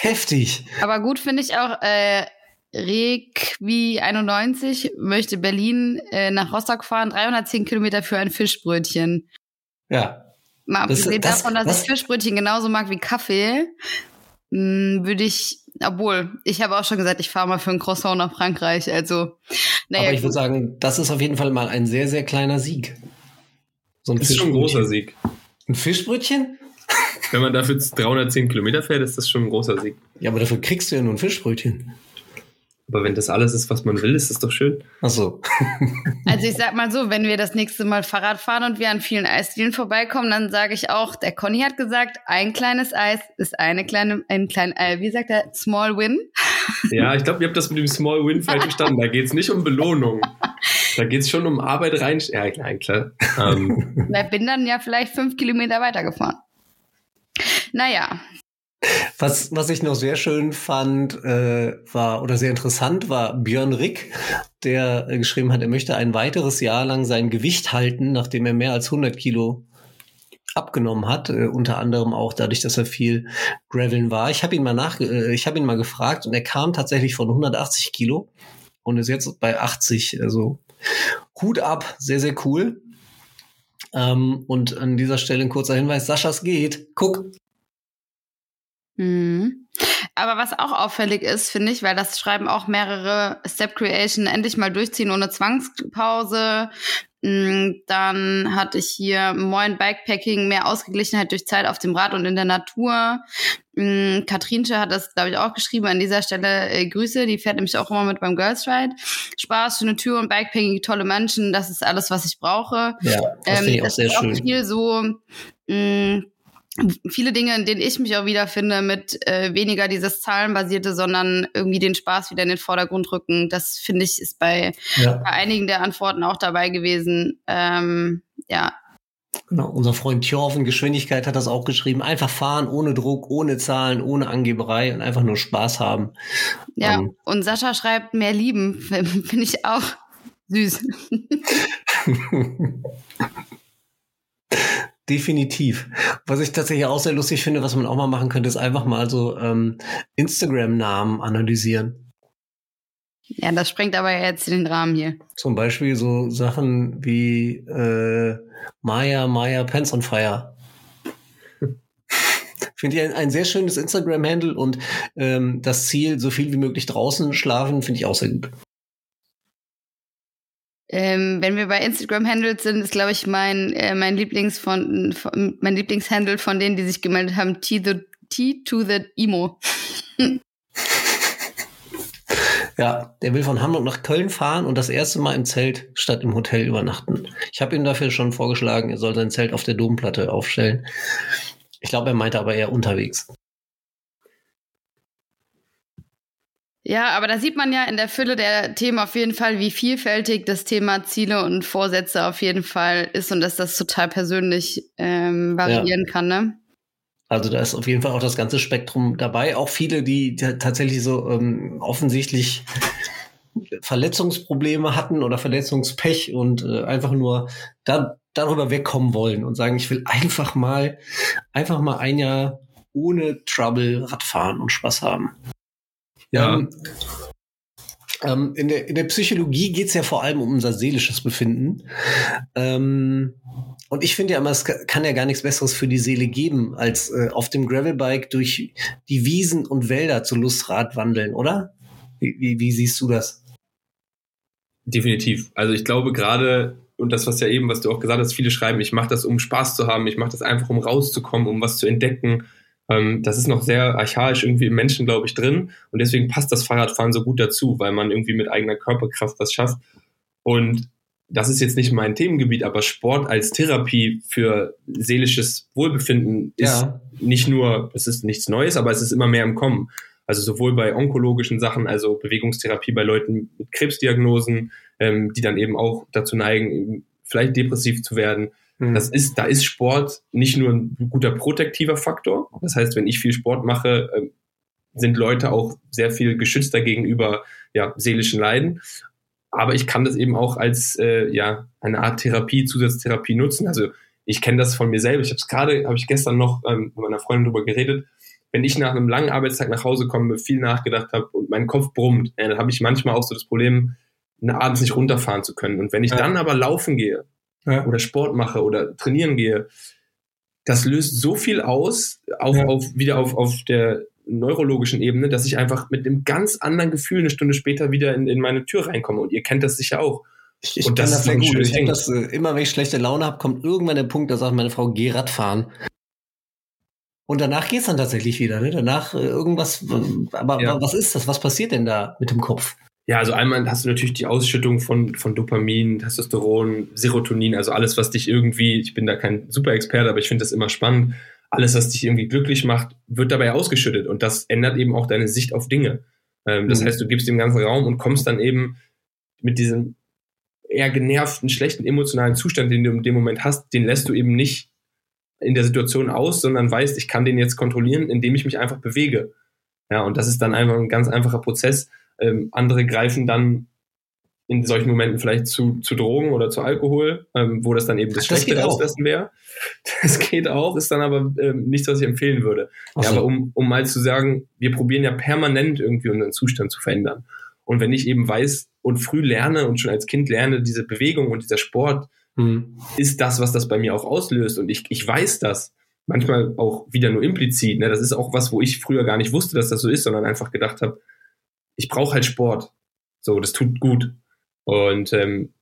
S2: heftig.
S3: Aber gut finde ich auch, äh, Requi 91 möchte Berlin äh, nach Rostock fahren, 310 Kilometer für ein Fischbrötchen.
S2: Ja.
S3: Mal abgesehen das, davon, dass das, ich Fischbrötchen genauso mag wie Kaffee, hm, würde ich, obwohl, ich habe auch schon gesagt, ich fahre mal für ein Croissant nach Frankreich. Also,
S2: naja, Aber ich würde sagen, das ist auf jeden Fall mal ein sehr, sehr kleiner Sieg.
S4: So ein das ist schon ein großer Sieg.
S2: Ein Fischbrötchen?
S4: Wenn man dafür 310 Kilometer fährt, ist das schon ein großer Sieg.
S2: Ja, aber dafür kriegst du ja nur ein Fischbrötchen.
S4: Aber wenn das alles ist, was man will, ist das doch schön.
S2: Ach so.
S3: also ich sag mal so, wenn wir das nächste Mal Fahrrad fahren und wir an vielen Eisdielen vorbeikommen, dann sage ich auch, der Conny hat gesagt, ein kleines Eis ist eine kleine, ein klein, äh, wie sagt er, Small Win.
S4: Ja, ich glaube, ihr habt das mit dem Small Win falsch verstanden. Da geht es nicht um Belohnung. Da geht es schon um Arbeit rein. Ja, klar, klar.
S3: Ähm. Ich bin dann ja vielleicht fünf Kilometer weitergefahren. Naja,
S2: was, was ich noch sehr schön fand, äh, war oder sehr interessant, war Björn Rick, der äh, geschrieben hat, er möchte ein weiteres Jahr lang sein Gewicht halten, nachdem er mehr als 100 Kilo abgenommen hat, äh, unter anderem auch dadurch, dass er viel Graveln war. Ich habe ihn mal nach, äh, ich habe ihn mal gefragt und er kam tatsächlich von 180 Kilo und ist jetzt bei 80. Also Hut ab, sehr sehr cool. Ähm, und an dieser Stelle ein kurzer Hinweis: Saschas geht. Guck,
S3: Mhm. Aber was auch auffällig ist, finde ich, weil das schreiben auch mehrere Step Creation endlich mal durchziehen ohne Zwangspause. Mm, dann hatte ich hier Moin Bikepacking, mehr Ausgeglichenheit durch Zeit auf dem Rad und in der Natur. Mm, Katrinsche hat das, glaube ich, auch geschrieben. An dieser Stelle äh, Grüße. Die fährt nämlich auch immer mit beim Girls Ride. Spaß, schöne Tür und Bikepacking, tolle Menschen. Das ist alles, was ich brauche.
S2: Ja, das ähm, finde ich auch sehr schön.
S3: Auch viel so, mh, mm, viele Dinge, in denen ich mich auch wiederfinde, mit äh, weniger dieses Zahlenbasierte, sondern irgendwie den Spaß wieder in den Vordergrund rücken. Das finde ich ist bei, ja. bei einigen der Antworten auch dabei gewesen. Ähm, ja.
S2: Genau, unser Freund Thjorven Geschwindigkeit hat das auch geschrieben. Einfach fahren, ohne Druck, ohne Zahlen, ohne Angeberei und einfach nur Spaß haben.
S3: Ja, ähm, und Sascha schreibt mehr lieben, finde ich auch süß.
S2: Definitiv. Was ich tatsächlich auch sehr lustig finde, was man auch mal machen könnte, ist einfach mal so ähm, Instagram-Namen analysieren.
S3: Ja, das sprengt aber jetzt den Rahmen hier.
S2: Zum Beispiel so Sachen wie äh, Maya, Maya, Pants on Fire. Finde ich ein, ein, sehr schönes Instagram-Handle und ähm, das Ziel, so viel wie möglich draußen schlafen, finde ich auch sehr gut.
S3: Ähm, wenn wir bei Instagram-Handles sind, ist, glaube ich, mein, äh, mein Lieblings von, von, mein Lieblingshandle von denen, die sich gemeldet haben, T, the, T to the Emo.
S2: ja, der will von Hamburg nach Köln fahren und das erste Mal im Zelt statt im Hotel übernachten. Ich habe ihm dafür schon vorgeschlagen, er soll sein Zelt auf der Domplatte aufstellen. Ich glaube, er meinte aber eher unterwegs.
S3: Ja, aber da sieht man ja in der Fülle der Themen auf jeden Fall, wie vielfältig das Thema Ziele und Vorsätze auf jeden Fall ist und dass das total persönlich ähm, variieren ja. kann, ne?
S2: Also da ist auf jeden Fall auch das ganze Spektrum dabei. Auch viele, die tatsächlich so ähm, offensichtlich Verletzungsprobleme hatten oder Verletzungspech und äh, einfach nur da, darüber wegkommen wollen und sagen, ich will einfach mal, einfach mal ein Jahr ohne Trouble Radfahren und Spaß haben. Ja. Ähm, ähm, in, der, in der Psychologie geht es ja vor allem um unser seelisches Befinden. Ähm, und ich finde ja immer, es kann ja gar nichts Besseres für die Seele geben, als äh, auf dem Gravelbike durch die Wiesen und Wälder zu Lustrad wandeln, oder? Wie, wie, wie siehst du das?
S4: Definitiv. Also ich glaube gerade, und das, was ja eben, was du auch gesagt hast, viele schreiben, ich mache das, um Spaß zu haben, ich mache das einfach, um rauszukommen, um was zu entdecken. Ähm, das ist noch sehr archaisch irgendwie im Menschen, glaube ich, drin. Und deswegen passt das Fahrradfahren so gut dazu, weil man irgendwie mit eigener Körperkraft was schafft. Und das ist jetzt nicht mein Themengebiet, aber Sport als Therapie für seelisches Wohlbefinden ist ja. nicht nur, es ist nichts Neues, aber es ist immer mehr im Kommen. Also sowohl bei onkologischen Sachen, also Bewegungstherapie bei Leuten mit Krebsdiagnosen, ähm, die dann eben auch dazu neigen, vielleicht depressiv zu werden, Mhm. Das ist, da ist Sport nicht nur ein guter protektiver Faktor. Das heißt, wenn ich viel Sport mache, ähm, sind Leute auch sehr viel geschützter gegenüber ja, seelischen Leiden. Aber ich kann das eben auch als äh, ja eine Art Therapie, Zusatztherapie nutzen. Also ich kenne das von mir selber. Ich habe es gerade, habe ich gestern noch ähm, mit meiner Freundin darüber geredet. Wenn ich nach einem langen Arbeitstag nach Hause komme, viel nachgedacht habe und mein Kopf brummt, äh, dann habe ich manchmal auch so das Problem, abends nicht runterfahren zu können. Und wenn ich ja. dann aber laufen gehe, ja. oder Sport mache oder trainieren gehe, das löst so viel aus, auch ja. auf, wieder auf, auf der neurologischen Ebene, dass ich einfach mit einem ganz anderen Gefühl eine Stunde später wieder in, in meine Tür reinkomme. Und ihr kennt das sicher auch.
S2: Ich, ich und das, das sehr gut. Ich habe das äh, immer, wenn ich schlechte Laune habe, kommt irgendwann der Punkt, da sagt meine Frau, geh Radfahren. Und danach geht's dann tatsächlich wieder. Ne? Danach äh, irgendwas. Aber ja. was ist das? Was passiert denn da mit dem Kopf?
S4: Ja, also einmal hast du natürlich die Ausschüttung von, von Dopamin, Testosteron, Serotonin, also alles, was dich irgendwie, ich bin da kein Super-Experte, aber ich finde das immer spannend, alles, was dich irgendwie glücklich macht, wird dabei ausgeschüttet und das ändert eben auch deine Sicht auf Dinge. Ähm, das mhm. heißt, du gibst dem ganzen Raum und kommst dann eben mit diesem eher genervten, schlechten emotionalen Zustand, den du in dem Moment hast, den lässt du eben nicht in der Situation aus, sondern weißt, ich kann den jetzt kontrollieren, indem ich mich einfach bewege. Ja, und das ist dann einfach ein ganz einfacher Prozess, ähm, andere greifen dann in solchen Momenten vielleicht zu, zu Drogen oder zu Alkohol, ähm, wo das dann eben das, das schlechte Rauslassen wäre. Das geht auch, ist dann aber ähm, nichts, was ich empfehlen würde. So. Ja, aber um, um mal zu sagen, wir probieren ja permanent irgendwie unseren Zustand zu verändern. Und wenn ich eben weiß und früh lerne und schon als Kind lerne, diese Bewegung und dieser Sport hm. ist das, was das bei mir auch auslöst. Und ich, ich weiß das. Manchmal auch wieder nur implizit. Ne? Das ist auch was, wo ich früher gar nicht wusste, dass das so ist, sondern einfach gedacht habe, ich brauche halt Sport. So, das tut gut. Und ähm,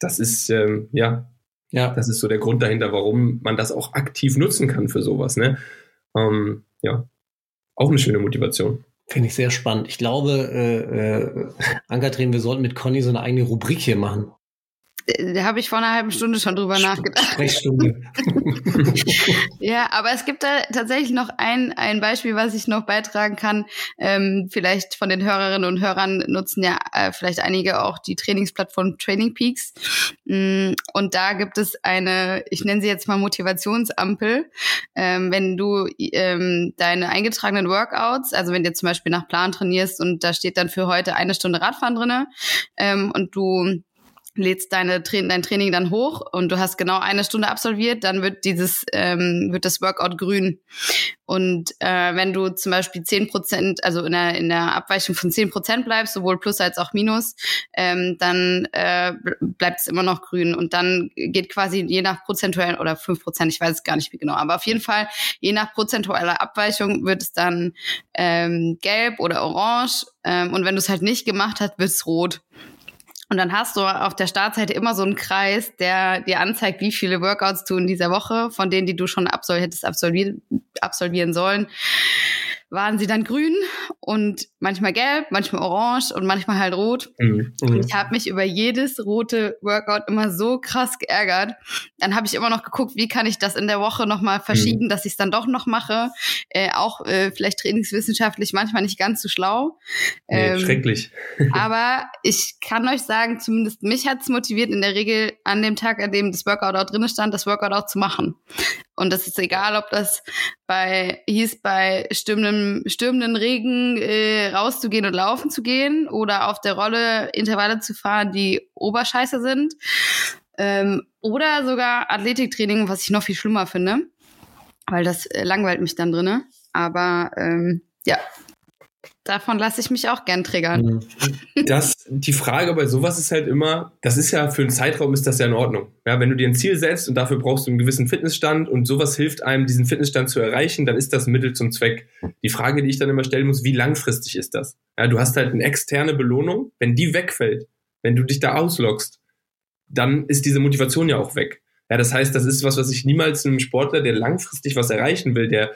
S4: das ist, ähm, ja, ja, das ist so der Grund dahinter, warum man das auch aktiv nutzen kann für sowas. Ne? Ähm, ja, auch eine schöne Motivation.
S2: Finde ich sehr spannend. Ich glaube, äh, äh, Ankatrin, wir sollten mit Conny so eine eigene Rubrik hier machen.
S3: Da habe ich vor einer halben Stunde schon drüber nachgedacht.
S2: Sprechstunde.
S3: ja, aber es gibt da tatsächlich noch ein, ein Beispiel, was ich noch beitragen kann. Ähm, vielleicht von den Hörerinnen und Hörern nutzen ja äh, vielleicht einige auch die Trainingsplattform Training Peaks. Mm, und da gibt es eine, ich nenne sie jetzt mal Motivationsampel. Ähm, wenn du ähm, deine eingetragenen Workouts, also wenn du zum Beispiel nach Plan trainierst und da steht dann für heute eine Stunde Radfahren drinne ähm, und du lädst deine Tra dein Training dann hoch und du hast genau eine Stunde absolviert, dann wird dieses ähm, wird das Workout grün. Und äh, wenn du zum Beispiel zehn Prozent, also in der, in der Abweichung von zehn Prozent bleibst, sowohl Plus als auch Minus, ähm, dann äh, bleibt es immer noch grün. Und dann geht quasi je nach prozentuellen oder fünf Prozent, ich weiß es gar nicht wie genau, aber auf jeden Fall je nach prozentueller Abweichung wird es dann ähm, gelb oder orange. Ähm, und wenn du es halt nicht gemacht hast, wird es rot. Und dann hast du auf der Startseite immer so einen Kreis, der dir anzeigt, wie viele Workouts du in dieser Woche, von denen, die du schon absol hättest absolvieren, absolvieren sollen, waren sie dann grün und manchmal gelb, manchmal orange und manchmal halt rot. Mhm. Und mhm. ich habe mich über jedes rote Workout immer so krass geärgert. Dann habe ich immer noch geguckt, wie kann ich das in der Woche nochmal verschieben, mhm. dass ich es dann doch noch mache. Äh, auch äh, vielleicht trainingswissenschaftlich manchmal nicht ganz so schlau.
S4: Nee, ähm, schrecklich.
S3: aber ich kann euch sagen, zumindest mich hat's motiviert, in der Regel an dem Tag, an dem das Workout auch drin stand, das Workout auch zu machen. Und das ist egal, ob das bei hieß bei stürmendem, stürmenden Regen äh, rauszugehen und laufen zu gehen oder auf der Rolle Intervalle zu fahren, die Oberscheiße sind. Ähm, oder sogar Athletiktraining, was ich noch viel schlimmer finde, weil das äh, langweilt mich dann drinne. Aber ähm, ja, Davon lasse ich mich auch gern triggern. Mhm.
S4: Das, die Frage bei sowas ist halt immer, das ist ja für einen Zeitraum ist das ja in Ordnung. Ja, wenn du dir ein Ziel setzt und dafür brauchst du einen gewissen Fitnessstand und sowas hilft einem, diesen Fitnessstand zu erreichen, dann ist das Mittel zum Zweck. Die Frage, die ich dann immer stellen muss, wie langfristig ist das? Ja, du hast halt eine externe Belohnung. Wenn die wegfällt, wenn du dich da auslockst, dann ist diese Motivation ja auch weg. Ja, das heißt, das ist was, was ich niemals einem Sportler, der langfristig was erreichen will, der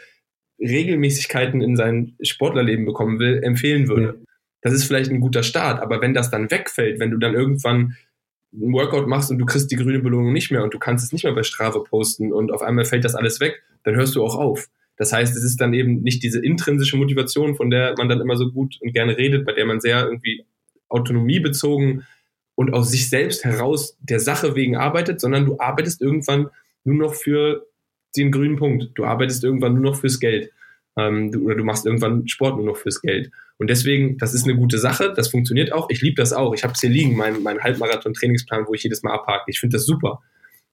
S4: Regelmäßigkeiten in sein Sportlerleben bekommen will, empfehlen würde. Das ist vielleicht ein guter Start, aber wenn das dann wegfällt, wenn du dann irgendwann ein Workout machst und du kriegst die grüne Belohnung nicht mehr und du kannst es nicht mehr bei Strave posten und auf einmal fällt das alles weg, dann hörst du auch auf. Das heißt, es ist dann eben nicht diese intrinsische Motivation, von der man dann immer so gut und gerne redet, bei der man sehr irgendwie autonomiebezogen und aus sich selbst heraus der Sache wegen arbeitet, sondern du arbeitest irgendwann nur noch für den grünen Punkt. Du arbeitest irgendwann nur noch fürs Geld. Ähm, du, oder du machst irgendwann Sport nur noch fürs Geld. Und deswegen, das ist eine gute Sache, das funktioniert auch. Ich liebe das auch. Ich habe es hier liegen, mein, mein Halbmarathon-Trainingsplan, wo ich jedes Mal abhake. Ich finde das super.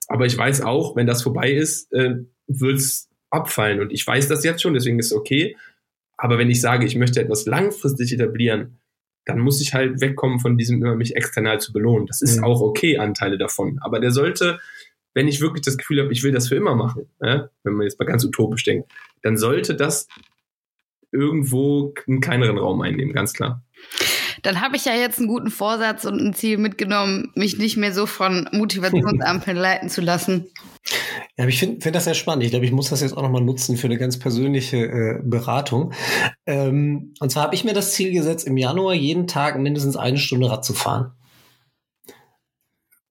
S4: Aber ich weiß auch, wenn das vorbei ist, äh, wird es abfallen. Und ich weiß das jetzt schon, deswegen ist es okay. Aber wenn ich sage, ich möchte etwas langfristig etablieren, dann muss ich halt wegkommen von diesem immer mich external zu belohnen. Das ist mhm. auch okay, Anteile davon. Aber der sollte wenn ich wirklich das Gefühl habe, ich will das für immer machen, ja, wenn man jetzt mal ganz utopisch denkt, dann sollte das irgendwo einen kleineren Raum einnehmen, ganz klar.
S3: Dann habe ich ja jetzt einen guten Vorsatz und ein Ziel mitgenommen, mich nicht mehr so von Motivationsampeln leiten zu lassen.
S2: Ja, aber ich finde find das sehr spannend. Ich glaube, ich muss das jetzt auch nochmal nutzen für eine ganz persönliche äh, Beratung. Ähm, und zwar habe ich mir das Ziel gesetzt, im Januar jeden Tag mindestens eine Stunde Rad zu fahren.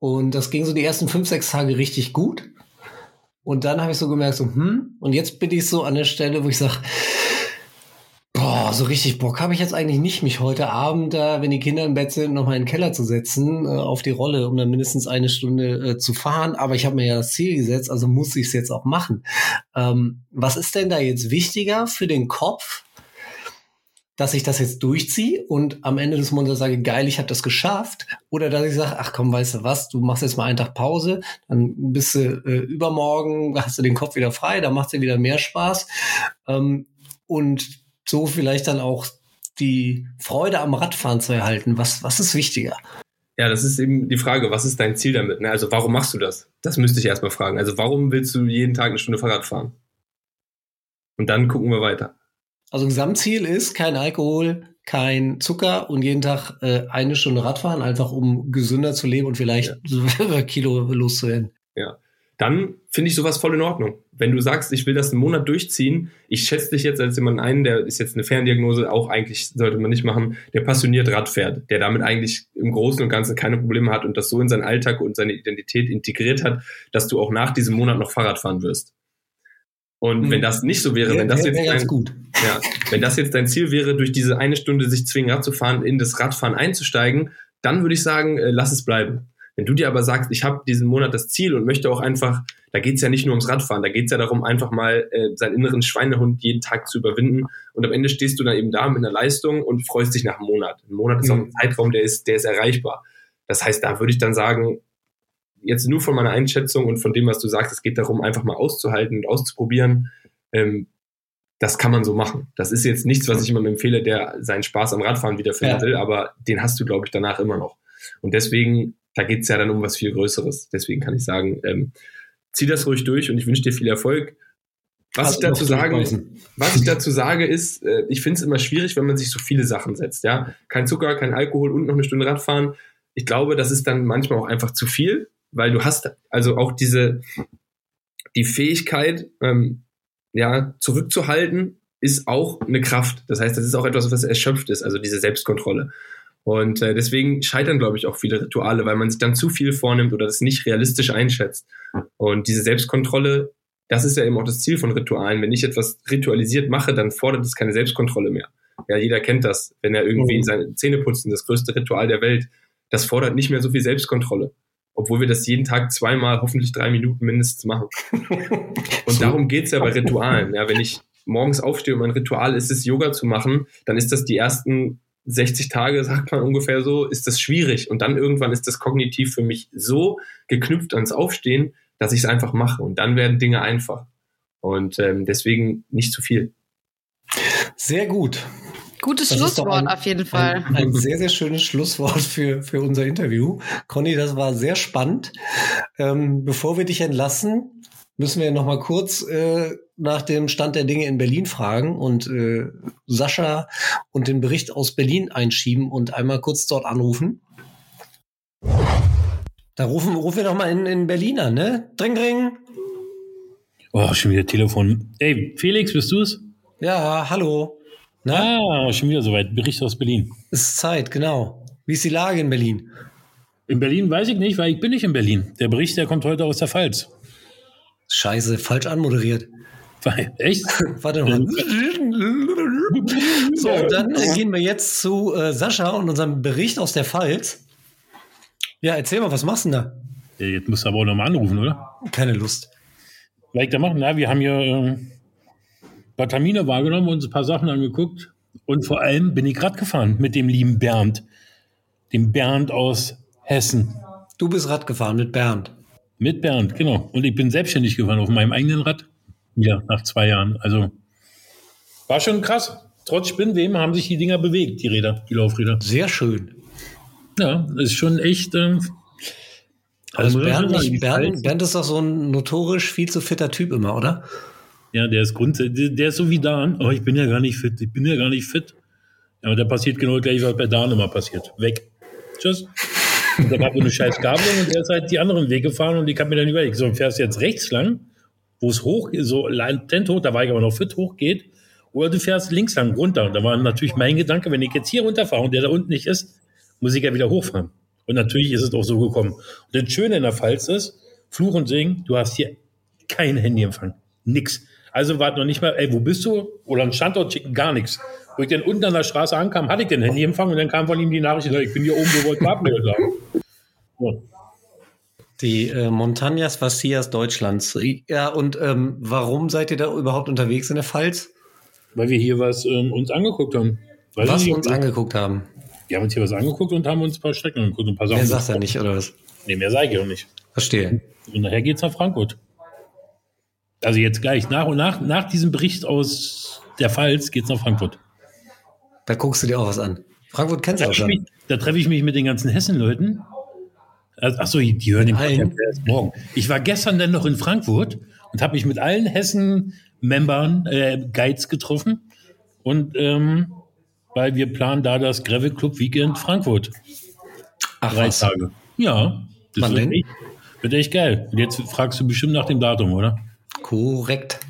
S2: Und das ging so die ersten fünf, sechs Tage richtig gut. Und dann habe ich so gemerkt, so, hm, und jetzt bin ich so an der Stelle, wo ich sage, boah, so richtig Bock habe ich jetzt eigentlich nicht, mich heute Abend da, wenn die Kinder im Bett sind, nochmal in den Keller zu setzen, äh, auf die Rolle, um dann mindestens eine Stunde äh, zu fahren. Aber ich habe mir ja das Ziel gesetzt, also muss ich es jetzt auch machen. Ähm, was ist denn da jetzt wichtiger für den Kopf? Dass ich das jetzt durchziehe und am Ende des Monats sage, geil, ich habe das geschafft. Oder dass ich sage, ach komm, weißt du was, du machst jetzt mal einen Tag Pause, dann bist du äh, übermorgen, hast du den Kopf wieder frei, dann macht dir wieder mehr Spaß. Ähm, und so vielleicht dann auch die Freude am Radfahren zu erhalten. Was, was ist wichtiger?
S4: Ja, das ist eben die Frage, was ist dein Ziel damit? Ne? Also warum machst du das? Das müsste ich erstmal fragen. Also warum willst du jeden Tag eine Stunde Fahrrad fahren? Und dann gucken wir weiter.
S2: Also Gesamtziel ist kein Alkohol, kein Zucker und jeden Tag äh, eine Stunde Radfahren, einfach um gesünder zu leben und vielleicht ja. Kilo loszuwerden.
S4: Ja. Dann finde ich sowas voll in Ordnung. Wenn du sagst, ich will das einen Monat durchziehen, ich schätze dich jetzt als jemand ein, der ist jetzt eine Ferndiagnose, auch eigentlich sollte man nicht machen, der passioniert Rad fährt, der damit eigentlich im Großen und Ganzen keine Probleme hat und das so in seinen Alltag und seine Identität integriert hat, dass du auch nach diesem Monat noch Fahrrad fahren wirst. Und mhm. wenn das nicht so wäre, wenn das jetzt dein, ja, wenn das jetzt dein Ziel wäre, durch diese eine Stunde sich zwingen, Rad zu fahren, in das Radfahren einzusteigen, dann würde ich sagen, äh, lass es bleiben. Wenn du dir aber sagst, ich habe diesen Monat das Ziel und möchte auch einfach, da geht's ja nicht nur ums Radfahren, da geht's ja darum, einfach mal äh, seinen inneren Schweinehund jeden Tag zu überwinden. Und am Ende stehst du dann eben da mit einer Leistung und freust dich nach einem Monat. Ein Monat ist auch ein mhm. Zeitraum, der ist, der ist erreichbar Das heißt, da würde ich dann sagen, jetzt nur von meiner Einschätzung und von dem, was du sagst, es geht darum, einfach mal auszuhalten und auszuprobieren. Ähm, das kann man so machen. Das ist jetzt nichts, was ich jemandem empfehle, der seinen Spaß am Radfahren wiederfinden ja. will, aber den hast du, glaube ich, danach immer noch. Und deswegen, da geht es ja dann um was viel Größeres. Deswegen kann ich sagen, ähm, zieh das ruhig durch und ich wünsche dir viel Erfolg. Was ich dazu sagen, was ich dazu sage, ist, äh, ich finde es immer schwierig, wenn man sich so viele Sachen setzt. Ja, kein Zucker, kein Alkohol und noch eine Stunde Radfahren. Ich glaube, das ist dann manchmal auch einfach zu viel, weil du hast also auch diese die Fähigkeit, ähm, ja, zurückzuhalten, ist auch eine Kraft. Das heißt, das ist auch etwas, was erschöpft ist, also diese Selbstkontrolle. Und äh, deswegen scheitern, glaube ich, auch viele Rituale, weil man sich dann zu viel vornimmt oder das nicht realistisch einschätzt. Und diese Selbstkontrolle, das ist ja eben auch das Ziel von Ritualen. Wenn ich etwas ritualisiert mache, dann fordert es keine Selbstkontrolle mehr. Ja, jeder kennt das. Wenn er irgendwie mhm. seine Zähne putzen, das größte Ritual der Welt, das fordert nicht mehr so viel Selbstkontrolle. Obwohl wir das jeden Tag zweimal, hoffentlich drei Minuten mindestens machen. Und darum geht's ja bei Ritualen. Ja, wenn ich morgens aufstehe und mein Ritual ist es, Yoga zu machen, dann ist das die ersten 60 Tage, sagt man ungefähr so, ist das schwierig. Und dann irgendwann ist das kognitiv für mich so geknüpft ans Aufstehen, dass ich es einfach mache. Und dann werden Dinge einfach. Und ähm, deswegen nicht zu viel.
S2: Sehr gut.
S3: Gutes das Schlusswort ein, auf jeden Fall.
S2: Ein, ein, sehr, sehr schönes Schlusswort für, für unser Interview. Conny, das war sehr spannend. Ähm, bevor wir dich entlassen, müssen wir noch mal kurz äh, nach dem Stand der Dinge in Berlin fragen und äh, Sascha und den Bericht aus Berlin einschieben und einmal kurz dort anrufen. Da rufen, rufen wir doch mal in, in Berlin an, ne? Dring, dring.
S5: Oh, schon wieder Telefon. Ey, Felix, bist du es?
S2: Ja, hallo.
S5: Na? Ah, schon wieder soweit. Bericht aus Berlin.
S2: Es ist Zeit, genau. Wie ist die Lage in Berlin?
S5: In Berlin weiß ich nicht, weil ich bin nicht in Berlin. Der Bericht, der kommt heute aus der Pfalz.
S2: Scheiße, falsch anmoderiert.
S5: Echt?
S2: Warte mal. so, dann gehen wir jetzt zu äh, Sascha und unserem Bericht aus der Pfalz. Ja, erzähl mal, was machst du denn da?
S5: Ja, jetzt musst du aber auch nochmal anrufen, oder?
S2: Keine Lust.
S5: Was ich da machen? Na, wir haben hier ähm, paar Termine wahrgenommen, uns ein paar Sachen angeguckt. Und vor allem bin ich Rad gefahren mit dem lieben Bernd. Dem Bernd aus Hessen.
S2: Du bist Rad gefahren mit Bernd.
S5: Mit Bernd, genau. Und ich bin selbstständig gefahren auf meinem eigenen Rad. Ja, nach zwei Jahren. Also war schon krass. Trotz Spinnweben haben sich die Dinger bewegt, die Räder, die Laufräder.
S2: Sehr schön.
S5: Ja, ist schon echt. Ähm,
S2: also Bernd, nicht, Bernd, Bernd ist doch so ein notorisch viel zu fitter Typ immer, oder?
S5: Ja, der ist grundsätzlich, der ist so wie Dan. Oh, ich bin ja gar nicht fit, ich bin ja gar nicht fit. Aber da passiert genau gleich, was bei Dan immer passiert. Weg. Tschüss. Und da gab so eine scheiß Gabelung und er ist halt die anderen Wege gefahren und ich habe mir dann überlegt, so fährst du jetzt rechts lang, wo es hoch, so latent hoch, da war ich aber noch fit hoch geht, oder du fährst links lang runter. Und da war natürlich mein Gedanke, wenn ich jetzt hier runterfahre und der da unten nicht ist, muss ich ja wieder hochfahren. Und natürlich ist es auch so gekommen. Und das Schöne in der Pfalz ist, Fluch und Singen, du hast hier kein Handyempfang. Nix. Also warte noch nicht mal, ey, wo bist du? Oder ein Standort schicken, gar nichts. Wo ich dann unten an der Straße ankam, hatte ich den Handyempfang und dann kam von ihm die Nachricht, ich bin hier oben, wo wollt Abnehmer sagen.
S2: Ja. Die äh, Montañas Vacias Deutschlands. Ja, und ähm, warum seid ihr da überhaupt unterwegs in der Pfalz?
S5: Weil wir hier was ähm, uns angeguckt haben.
S2: Weil was wir uns angeguckt haben?
S5: Wir haben uns hier was angeguckt und haben uns ein paar Strecken angeguckt und ein paar
S2: Sachen. Mehr sagt er nicht, oder was?
S5: Nee, mehr sage ich auch nicht.
S2: Verstehe.
S5: Und nachher geht's nach Frankfurt. Also jetzt gleich, nach und nach, nach diesem Bericht aus der Pfalz geht's nach Frankfurt.
S2: Da guckst du dir auch was an. Frankfurt kennst du auch schon.
S5: da treffe ich mich mit den ganzen Hessen-Leuten. Achso, die hören den Podcast erst morgen. Ich war gestern dann noch in Frankfurt und habe mich mit allen Hessen-Membern, äh, Guides getroffen. Und ähm, weil wir planen da das Gravel Club Weekend Frankfurt.
S2: Ach, Drei was? Tage.
S5: Ja. Das Wann wird, denn? Echt, wird echt geil. Und jetzt fragst du bestimmt nach dem Datum, oder?
S2: Korrekt.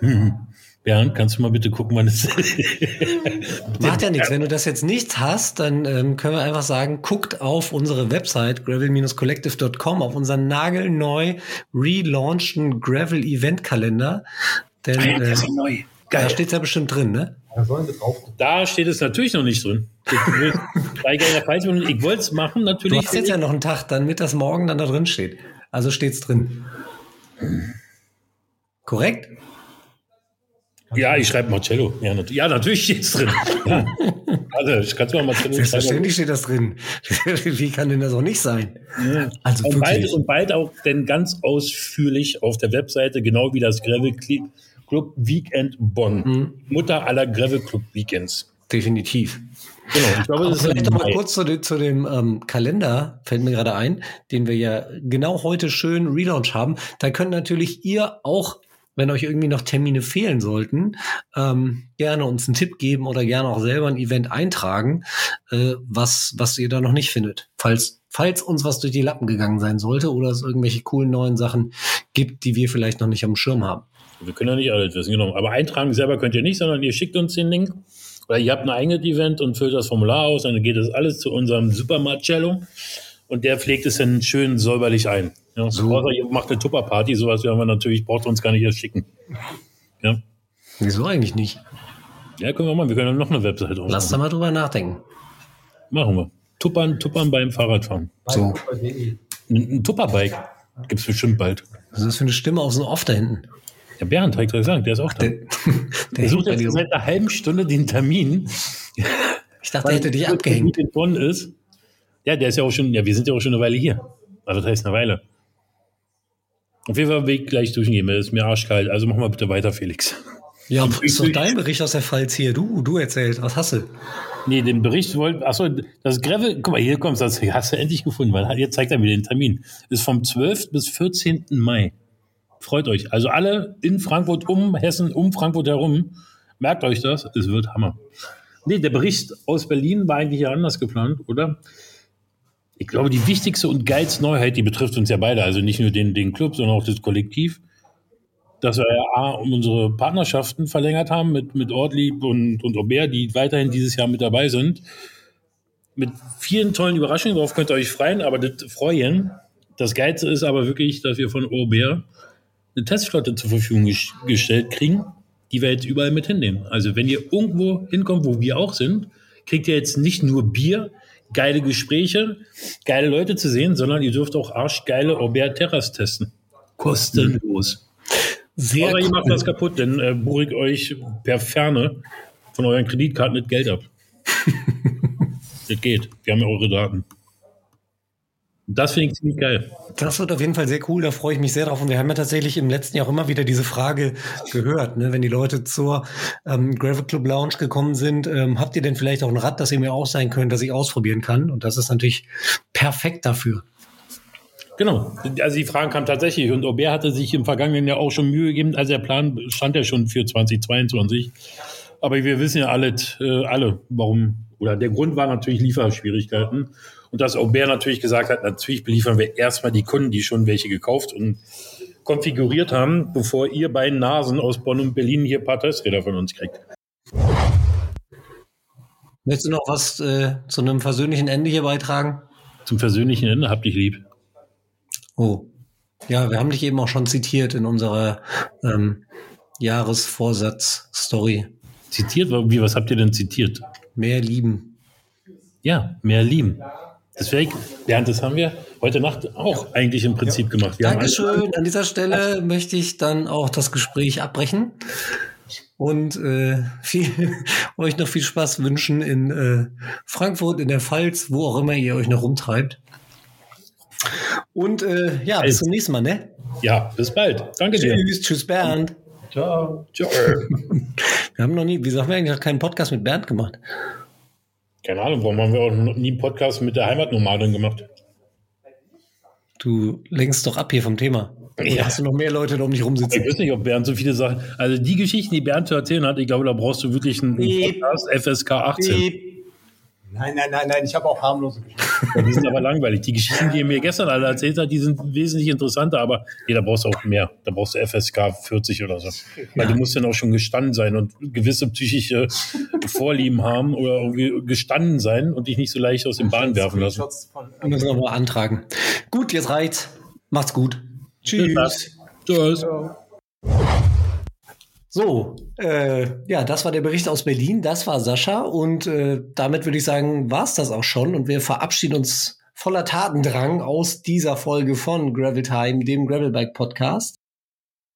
S5: Hm. Bernd, kannst du mal bitte gucken, wann es
S2: Macht ja nichts. Wenn du das jetzt nicht hast, dann ähm, können wir einfach sagen, guckt auf unsere Website gravel-collective.com auf unseren nagelneu relaunchten Gravel-Event-Kalender. Denn ah äh, neu. Geil. da steht ja bestimmt drin, ne?
S5: Da steht es natürlich noch nicht drin. Ich wollte es machen, natürlich.
S2: Du hast jetzt ja noch einen Tag, damit das morgen dann da drin steht. Also steht es drin. Korrekt?
S5: Ja, ich schreibe Marcello. Ja, nat ja natürlich steht es drin. Ja. Also, ich kann mal Marcello
S2: Selbstverständlich steht das drin. Wie kann denn das auch nicht sein?
S5: Ja. Also und, bald, und bald auch denn ganz ausführlich auf der Webseite, genau wie das Gravel Club Weekend Bonn. Mhm. Mutter aller Gravel Club Weekends.
S2: Definitiv. Genau, ich glaube, das vielleicht noch mal kurz zu, dem, zu dem ähm, Kalender, fällt mir gerade ein, den wir ja genau heute schön Relaunch haben. Da könnt natürlich ihr auch wenn euch irgendwie noch Termine fehlen sollten, ähm, gerne uns einen Tipp geben oder gerne auch selber ein Event eintragen, äh, was, was ihr da noch nicht findet. Falls, falls uns was durch die Lappen gegangen sein sollte oder es irgendwelche coolen neuen Sachen gibt, die wir vielleicht noch nicht am Schirm haben.
S5: Wir können ja nicht alles wissen, genau. Aber eintragen selber könnt ihr nicht, sondern ihr schickt uns den Link oder ihr habt ein eigenes Event und füllt das Formular aus, dann geht das alles zu unserem Super Marcello und der pflegt es dann schön säuberlich ein. Ja, so. Außer ihr macht eine Tupperparty, sowas werden wir natürlich, braucht uns gar nicht erst schicken. Ja.
S2: Wieso eigentlich nicht?
S5: Ja, können wir mal, wir können noch eine Webseite aufmachen.
S2: Lass da mal drüber nachdenken.
S5: Machen wir. Tuppern, tuppern beim Fahrradfahren.
S2: So.
S5: Ein, ein Tupperbike gibt es bestimmt bald.
S2: Was ist das für eine Stimme aus dem Off da hinten?
S5: Ja, Bernd, habe ich gesagt, der ist auch da. Der, der, der sucht jetzt seit einer halben Stunde den Termin.
S2: Ich dachte, er hätte dich abgehängt.
S5: In Bonn ist. Ja, der ist ja auch schon, ja, wir sind ja auch schon eine Weile hier. Also das heißt eine Weile. Auf jeden Fall Weg gleich durchgehen, es ist mir arschkalt. Also mach mal bitte weiter, Felix.
S2: Ja, ist doch dein Bericht aus der Pfalz hier. Du, du erzählst, was hast du?
S5: Nee, den Bericht wollte, achso, das Gravel, guck mal, hier kommst das hast du endlich gefunden, weil jetzt zeigt er mir den Termin. Ist vom 12. bis 14. Mai. Freut euch. Also alle in Frankfurt, um Hessen, um Frankfurt herum. Merkt euch das, es wird Hammer. Nee, der Bericht aus Berlin war eigentlich ja anders geplant, oder? Ich glaube, die wichtigste und geilste Neuheit, die betrifft uns ja beide, also nicht nur den, den Club, sondern auch das Kollektiv, dass wir ja unsere Partnerschaften verlängert haben mit, mit Ortlieb und, und Aubert, die weiterhin dieses Jahr mit dabei sind. Mit vielen tollen Überraschungen, darauf könnt ihr euch freuen, aber das freuen. Das Geilste ist aber wirklich, dass wir von Aubert eine Testflotte zur Verfügung gestellt kriegen, die wir jetzt überall mit hinnehmen. Also wenn ihr irgendwo hinkommt, wo wir auch sind, kriegt ihr jetzt nicht nur Bier, geile Gespräche, geile Leute zu sehen, sondern ihr dürft auch arschgeile Aubert Terras testen. Kostenlos. Sehr Aber ihr macht das kaputt, dann äh, buche ich euch per Ferne von euren Kreditkarten mit Geld ab. das geht. Wir haben ja eure Daten. Das finde ich ziemlich geil.
S2: Das wird auf jeden Fall sehr cool, da freue ich mich sehr drauf. Und wir haben ja tatsächlich im letzten Jahr auch immer wieder diese Frage gehört, ne? wenn die Leute zur ähm, Gravel Club Lounge gekommen sind, ähm, habt ihr denn vielleicht auch ein Rad, das ihr mir auch sein könnt, das ich ausprobieren kann? Und das ist natürlich perfekt dafür.
S5: Genau, also die Fragen kamen tatsächlich und Aubert hatte sich im vergangenen Jahr auch schon Mühe gegeben, also der Plan stand ja schon für 2022. Aber wir wissen ja alle, äh, alle, warum, oder der Grund war natürlich Lieferschwierigkeiten. Und dass Aubert natürlich gesagt hat, natürlich beliefern wir erstmal die Kunden, die schon welche gekauft und konfiguriert haben, bevor ihr beiden Nasen aus Bonn und Berlin hier ein paar Testräder von uns kriegt.
S2: Möchtest du noch was äh, zu einem versöhnlichen Ende hier beitragen?
S5: Zum versöhnlichen Ende hab dich lieb.
S2: Oh. Ja, wir haben dich eben auch schon zitiert in unserer ähm, Jahresvorsatz-Story.
S5: Zitiert? Wie, was habt ihr denn zitiert?
S2: Mehr lieben.
S5: Ja, mehr lieben. Deswegen, Bernd, das haben wir heute Nacht auch eigentlich im Prinzip ja. gemacht. Wir
S2: Dankeschön. An dieser Stelle möchte ich dann auch das Gespräch abbrechen und äh, viel, euch noch viel Spaß wünschen in äh, Frankfurt, in der Pfalz, wo auch immer ihr euch noch rumtreibt. Und äh, ja, bis zum nächsten Mal, ne?
S5: Ja, bis bald. Danke
S2: tschüss, dir. Tschüss, tschüss, Bernd.
S5: Ciao. Ciao.
S2: wir haben noch nie, wieso haben wir eigentlich noch keinen Podcast mit Bernd gemacht?
S5: Keine Ahnung, warum haben wir auch nie einen Podcast mit der Heimatnomadin gemacht?
S2: Du lenkst doch ab hier vom Thema.
S5: Ja. Hast du noch mehr Leute da um dich rumsitzen? Ich weiß nicht, ob Bernd so viele Sachen. Also die Geschichten, die Bernd zu erzählen hat, ich glaube, da brauchst du wirklich einen Podcast FSK 18.
S6: Nein, nein, nein, nein, ich habe auch harmlose
S5: Geschichten. die sind aber langweilig. Die Geschichten, die ihr mir gestern alle erzählt habt, die sind wesentlich interessanter, aber nee, da brauchst du auch mehr. Da brauchst du FSK 40 oder so. Weil du musst dann auch schon gestanden sein und gewisse psychische Vorlieben haben oder irgendwie gestanden sein und dich nicht so leicht aus dem Bahn werfen lassen.
S2: Wir müssen nochmal antragen. Gut, jetzt reicht's. Macht's gut. Tschüss.
S5: Tschüss.
S2: So, äh, ja, das war der Bericht aus Berlin. Das war Sascha. Und äh, damit würde ich sagen, war's das auch schon. Und wir verabschieden uns voller Tatendrang aus dieser Folge von Gravel Time, dem Gravelbike Podcast.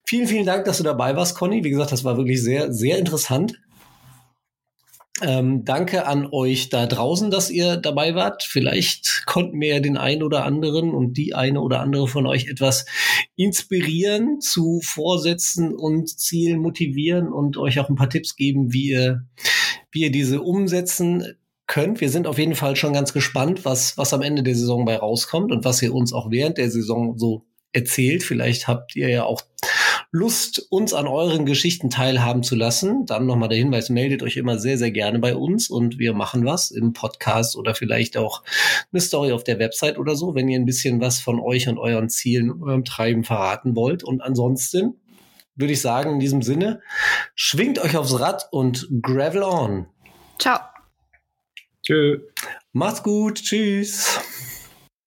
S2: Vielen, vielen Dank, dass du dabei warst, Conny. Wie gesagt, das war wirklich sehr, sehr interessant. Ähm, danke an euch da draußen, dass ihr dabei wart. Vielleicht konnten wir ja den einen oder anderen und die eine oder andere von euch etwas inspirieren zu Vorsätzen und Zielen motivieren und euch auch ein paar Tipps geben, wie ihr, wie ihr diese umsetzen könnt. Wir sind auf jeden Fall schon ganz gespannt, was, was am Ende der Saison bei rauskommt und was ihr uns auch während der Saison so erzählt. Vielleicht habt ihr ja auch Lust, uns an euren Geschichten teilhaben zu lassen, dann nochmal der Hinweis, meldet euch immer sehr, sehr gerne bei uns und wir machen was im Podcast oder vielleicht auch eine Story auf der Website oder so, wenn ihr ein bisschen was von euch und euren Zielen und eurem Treiben verraten wollt. Und ansonsten würde ich sagen, in diesem Sinne, schwingt euch aufs Rad und gravel on.
S3: Ciao.
S4: Tschö.
S2: Macht's gut. Tschüss.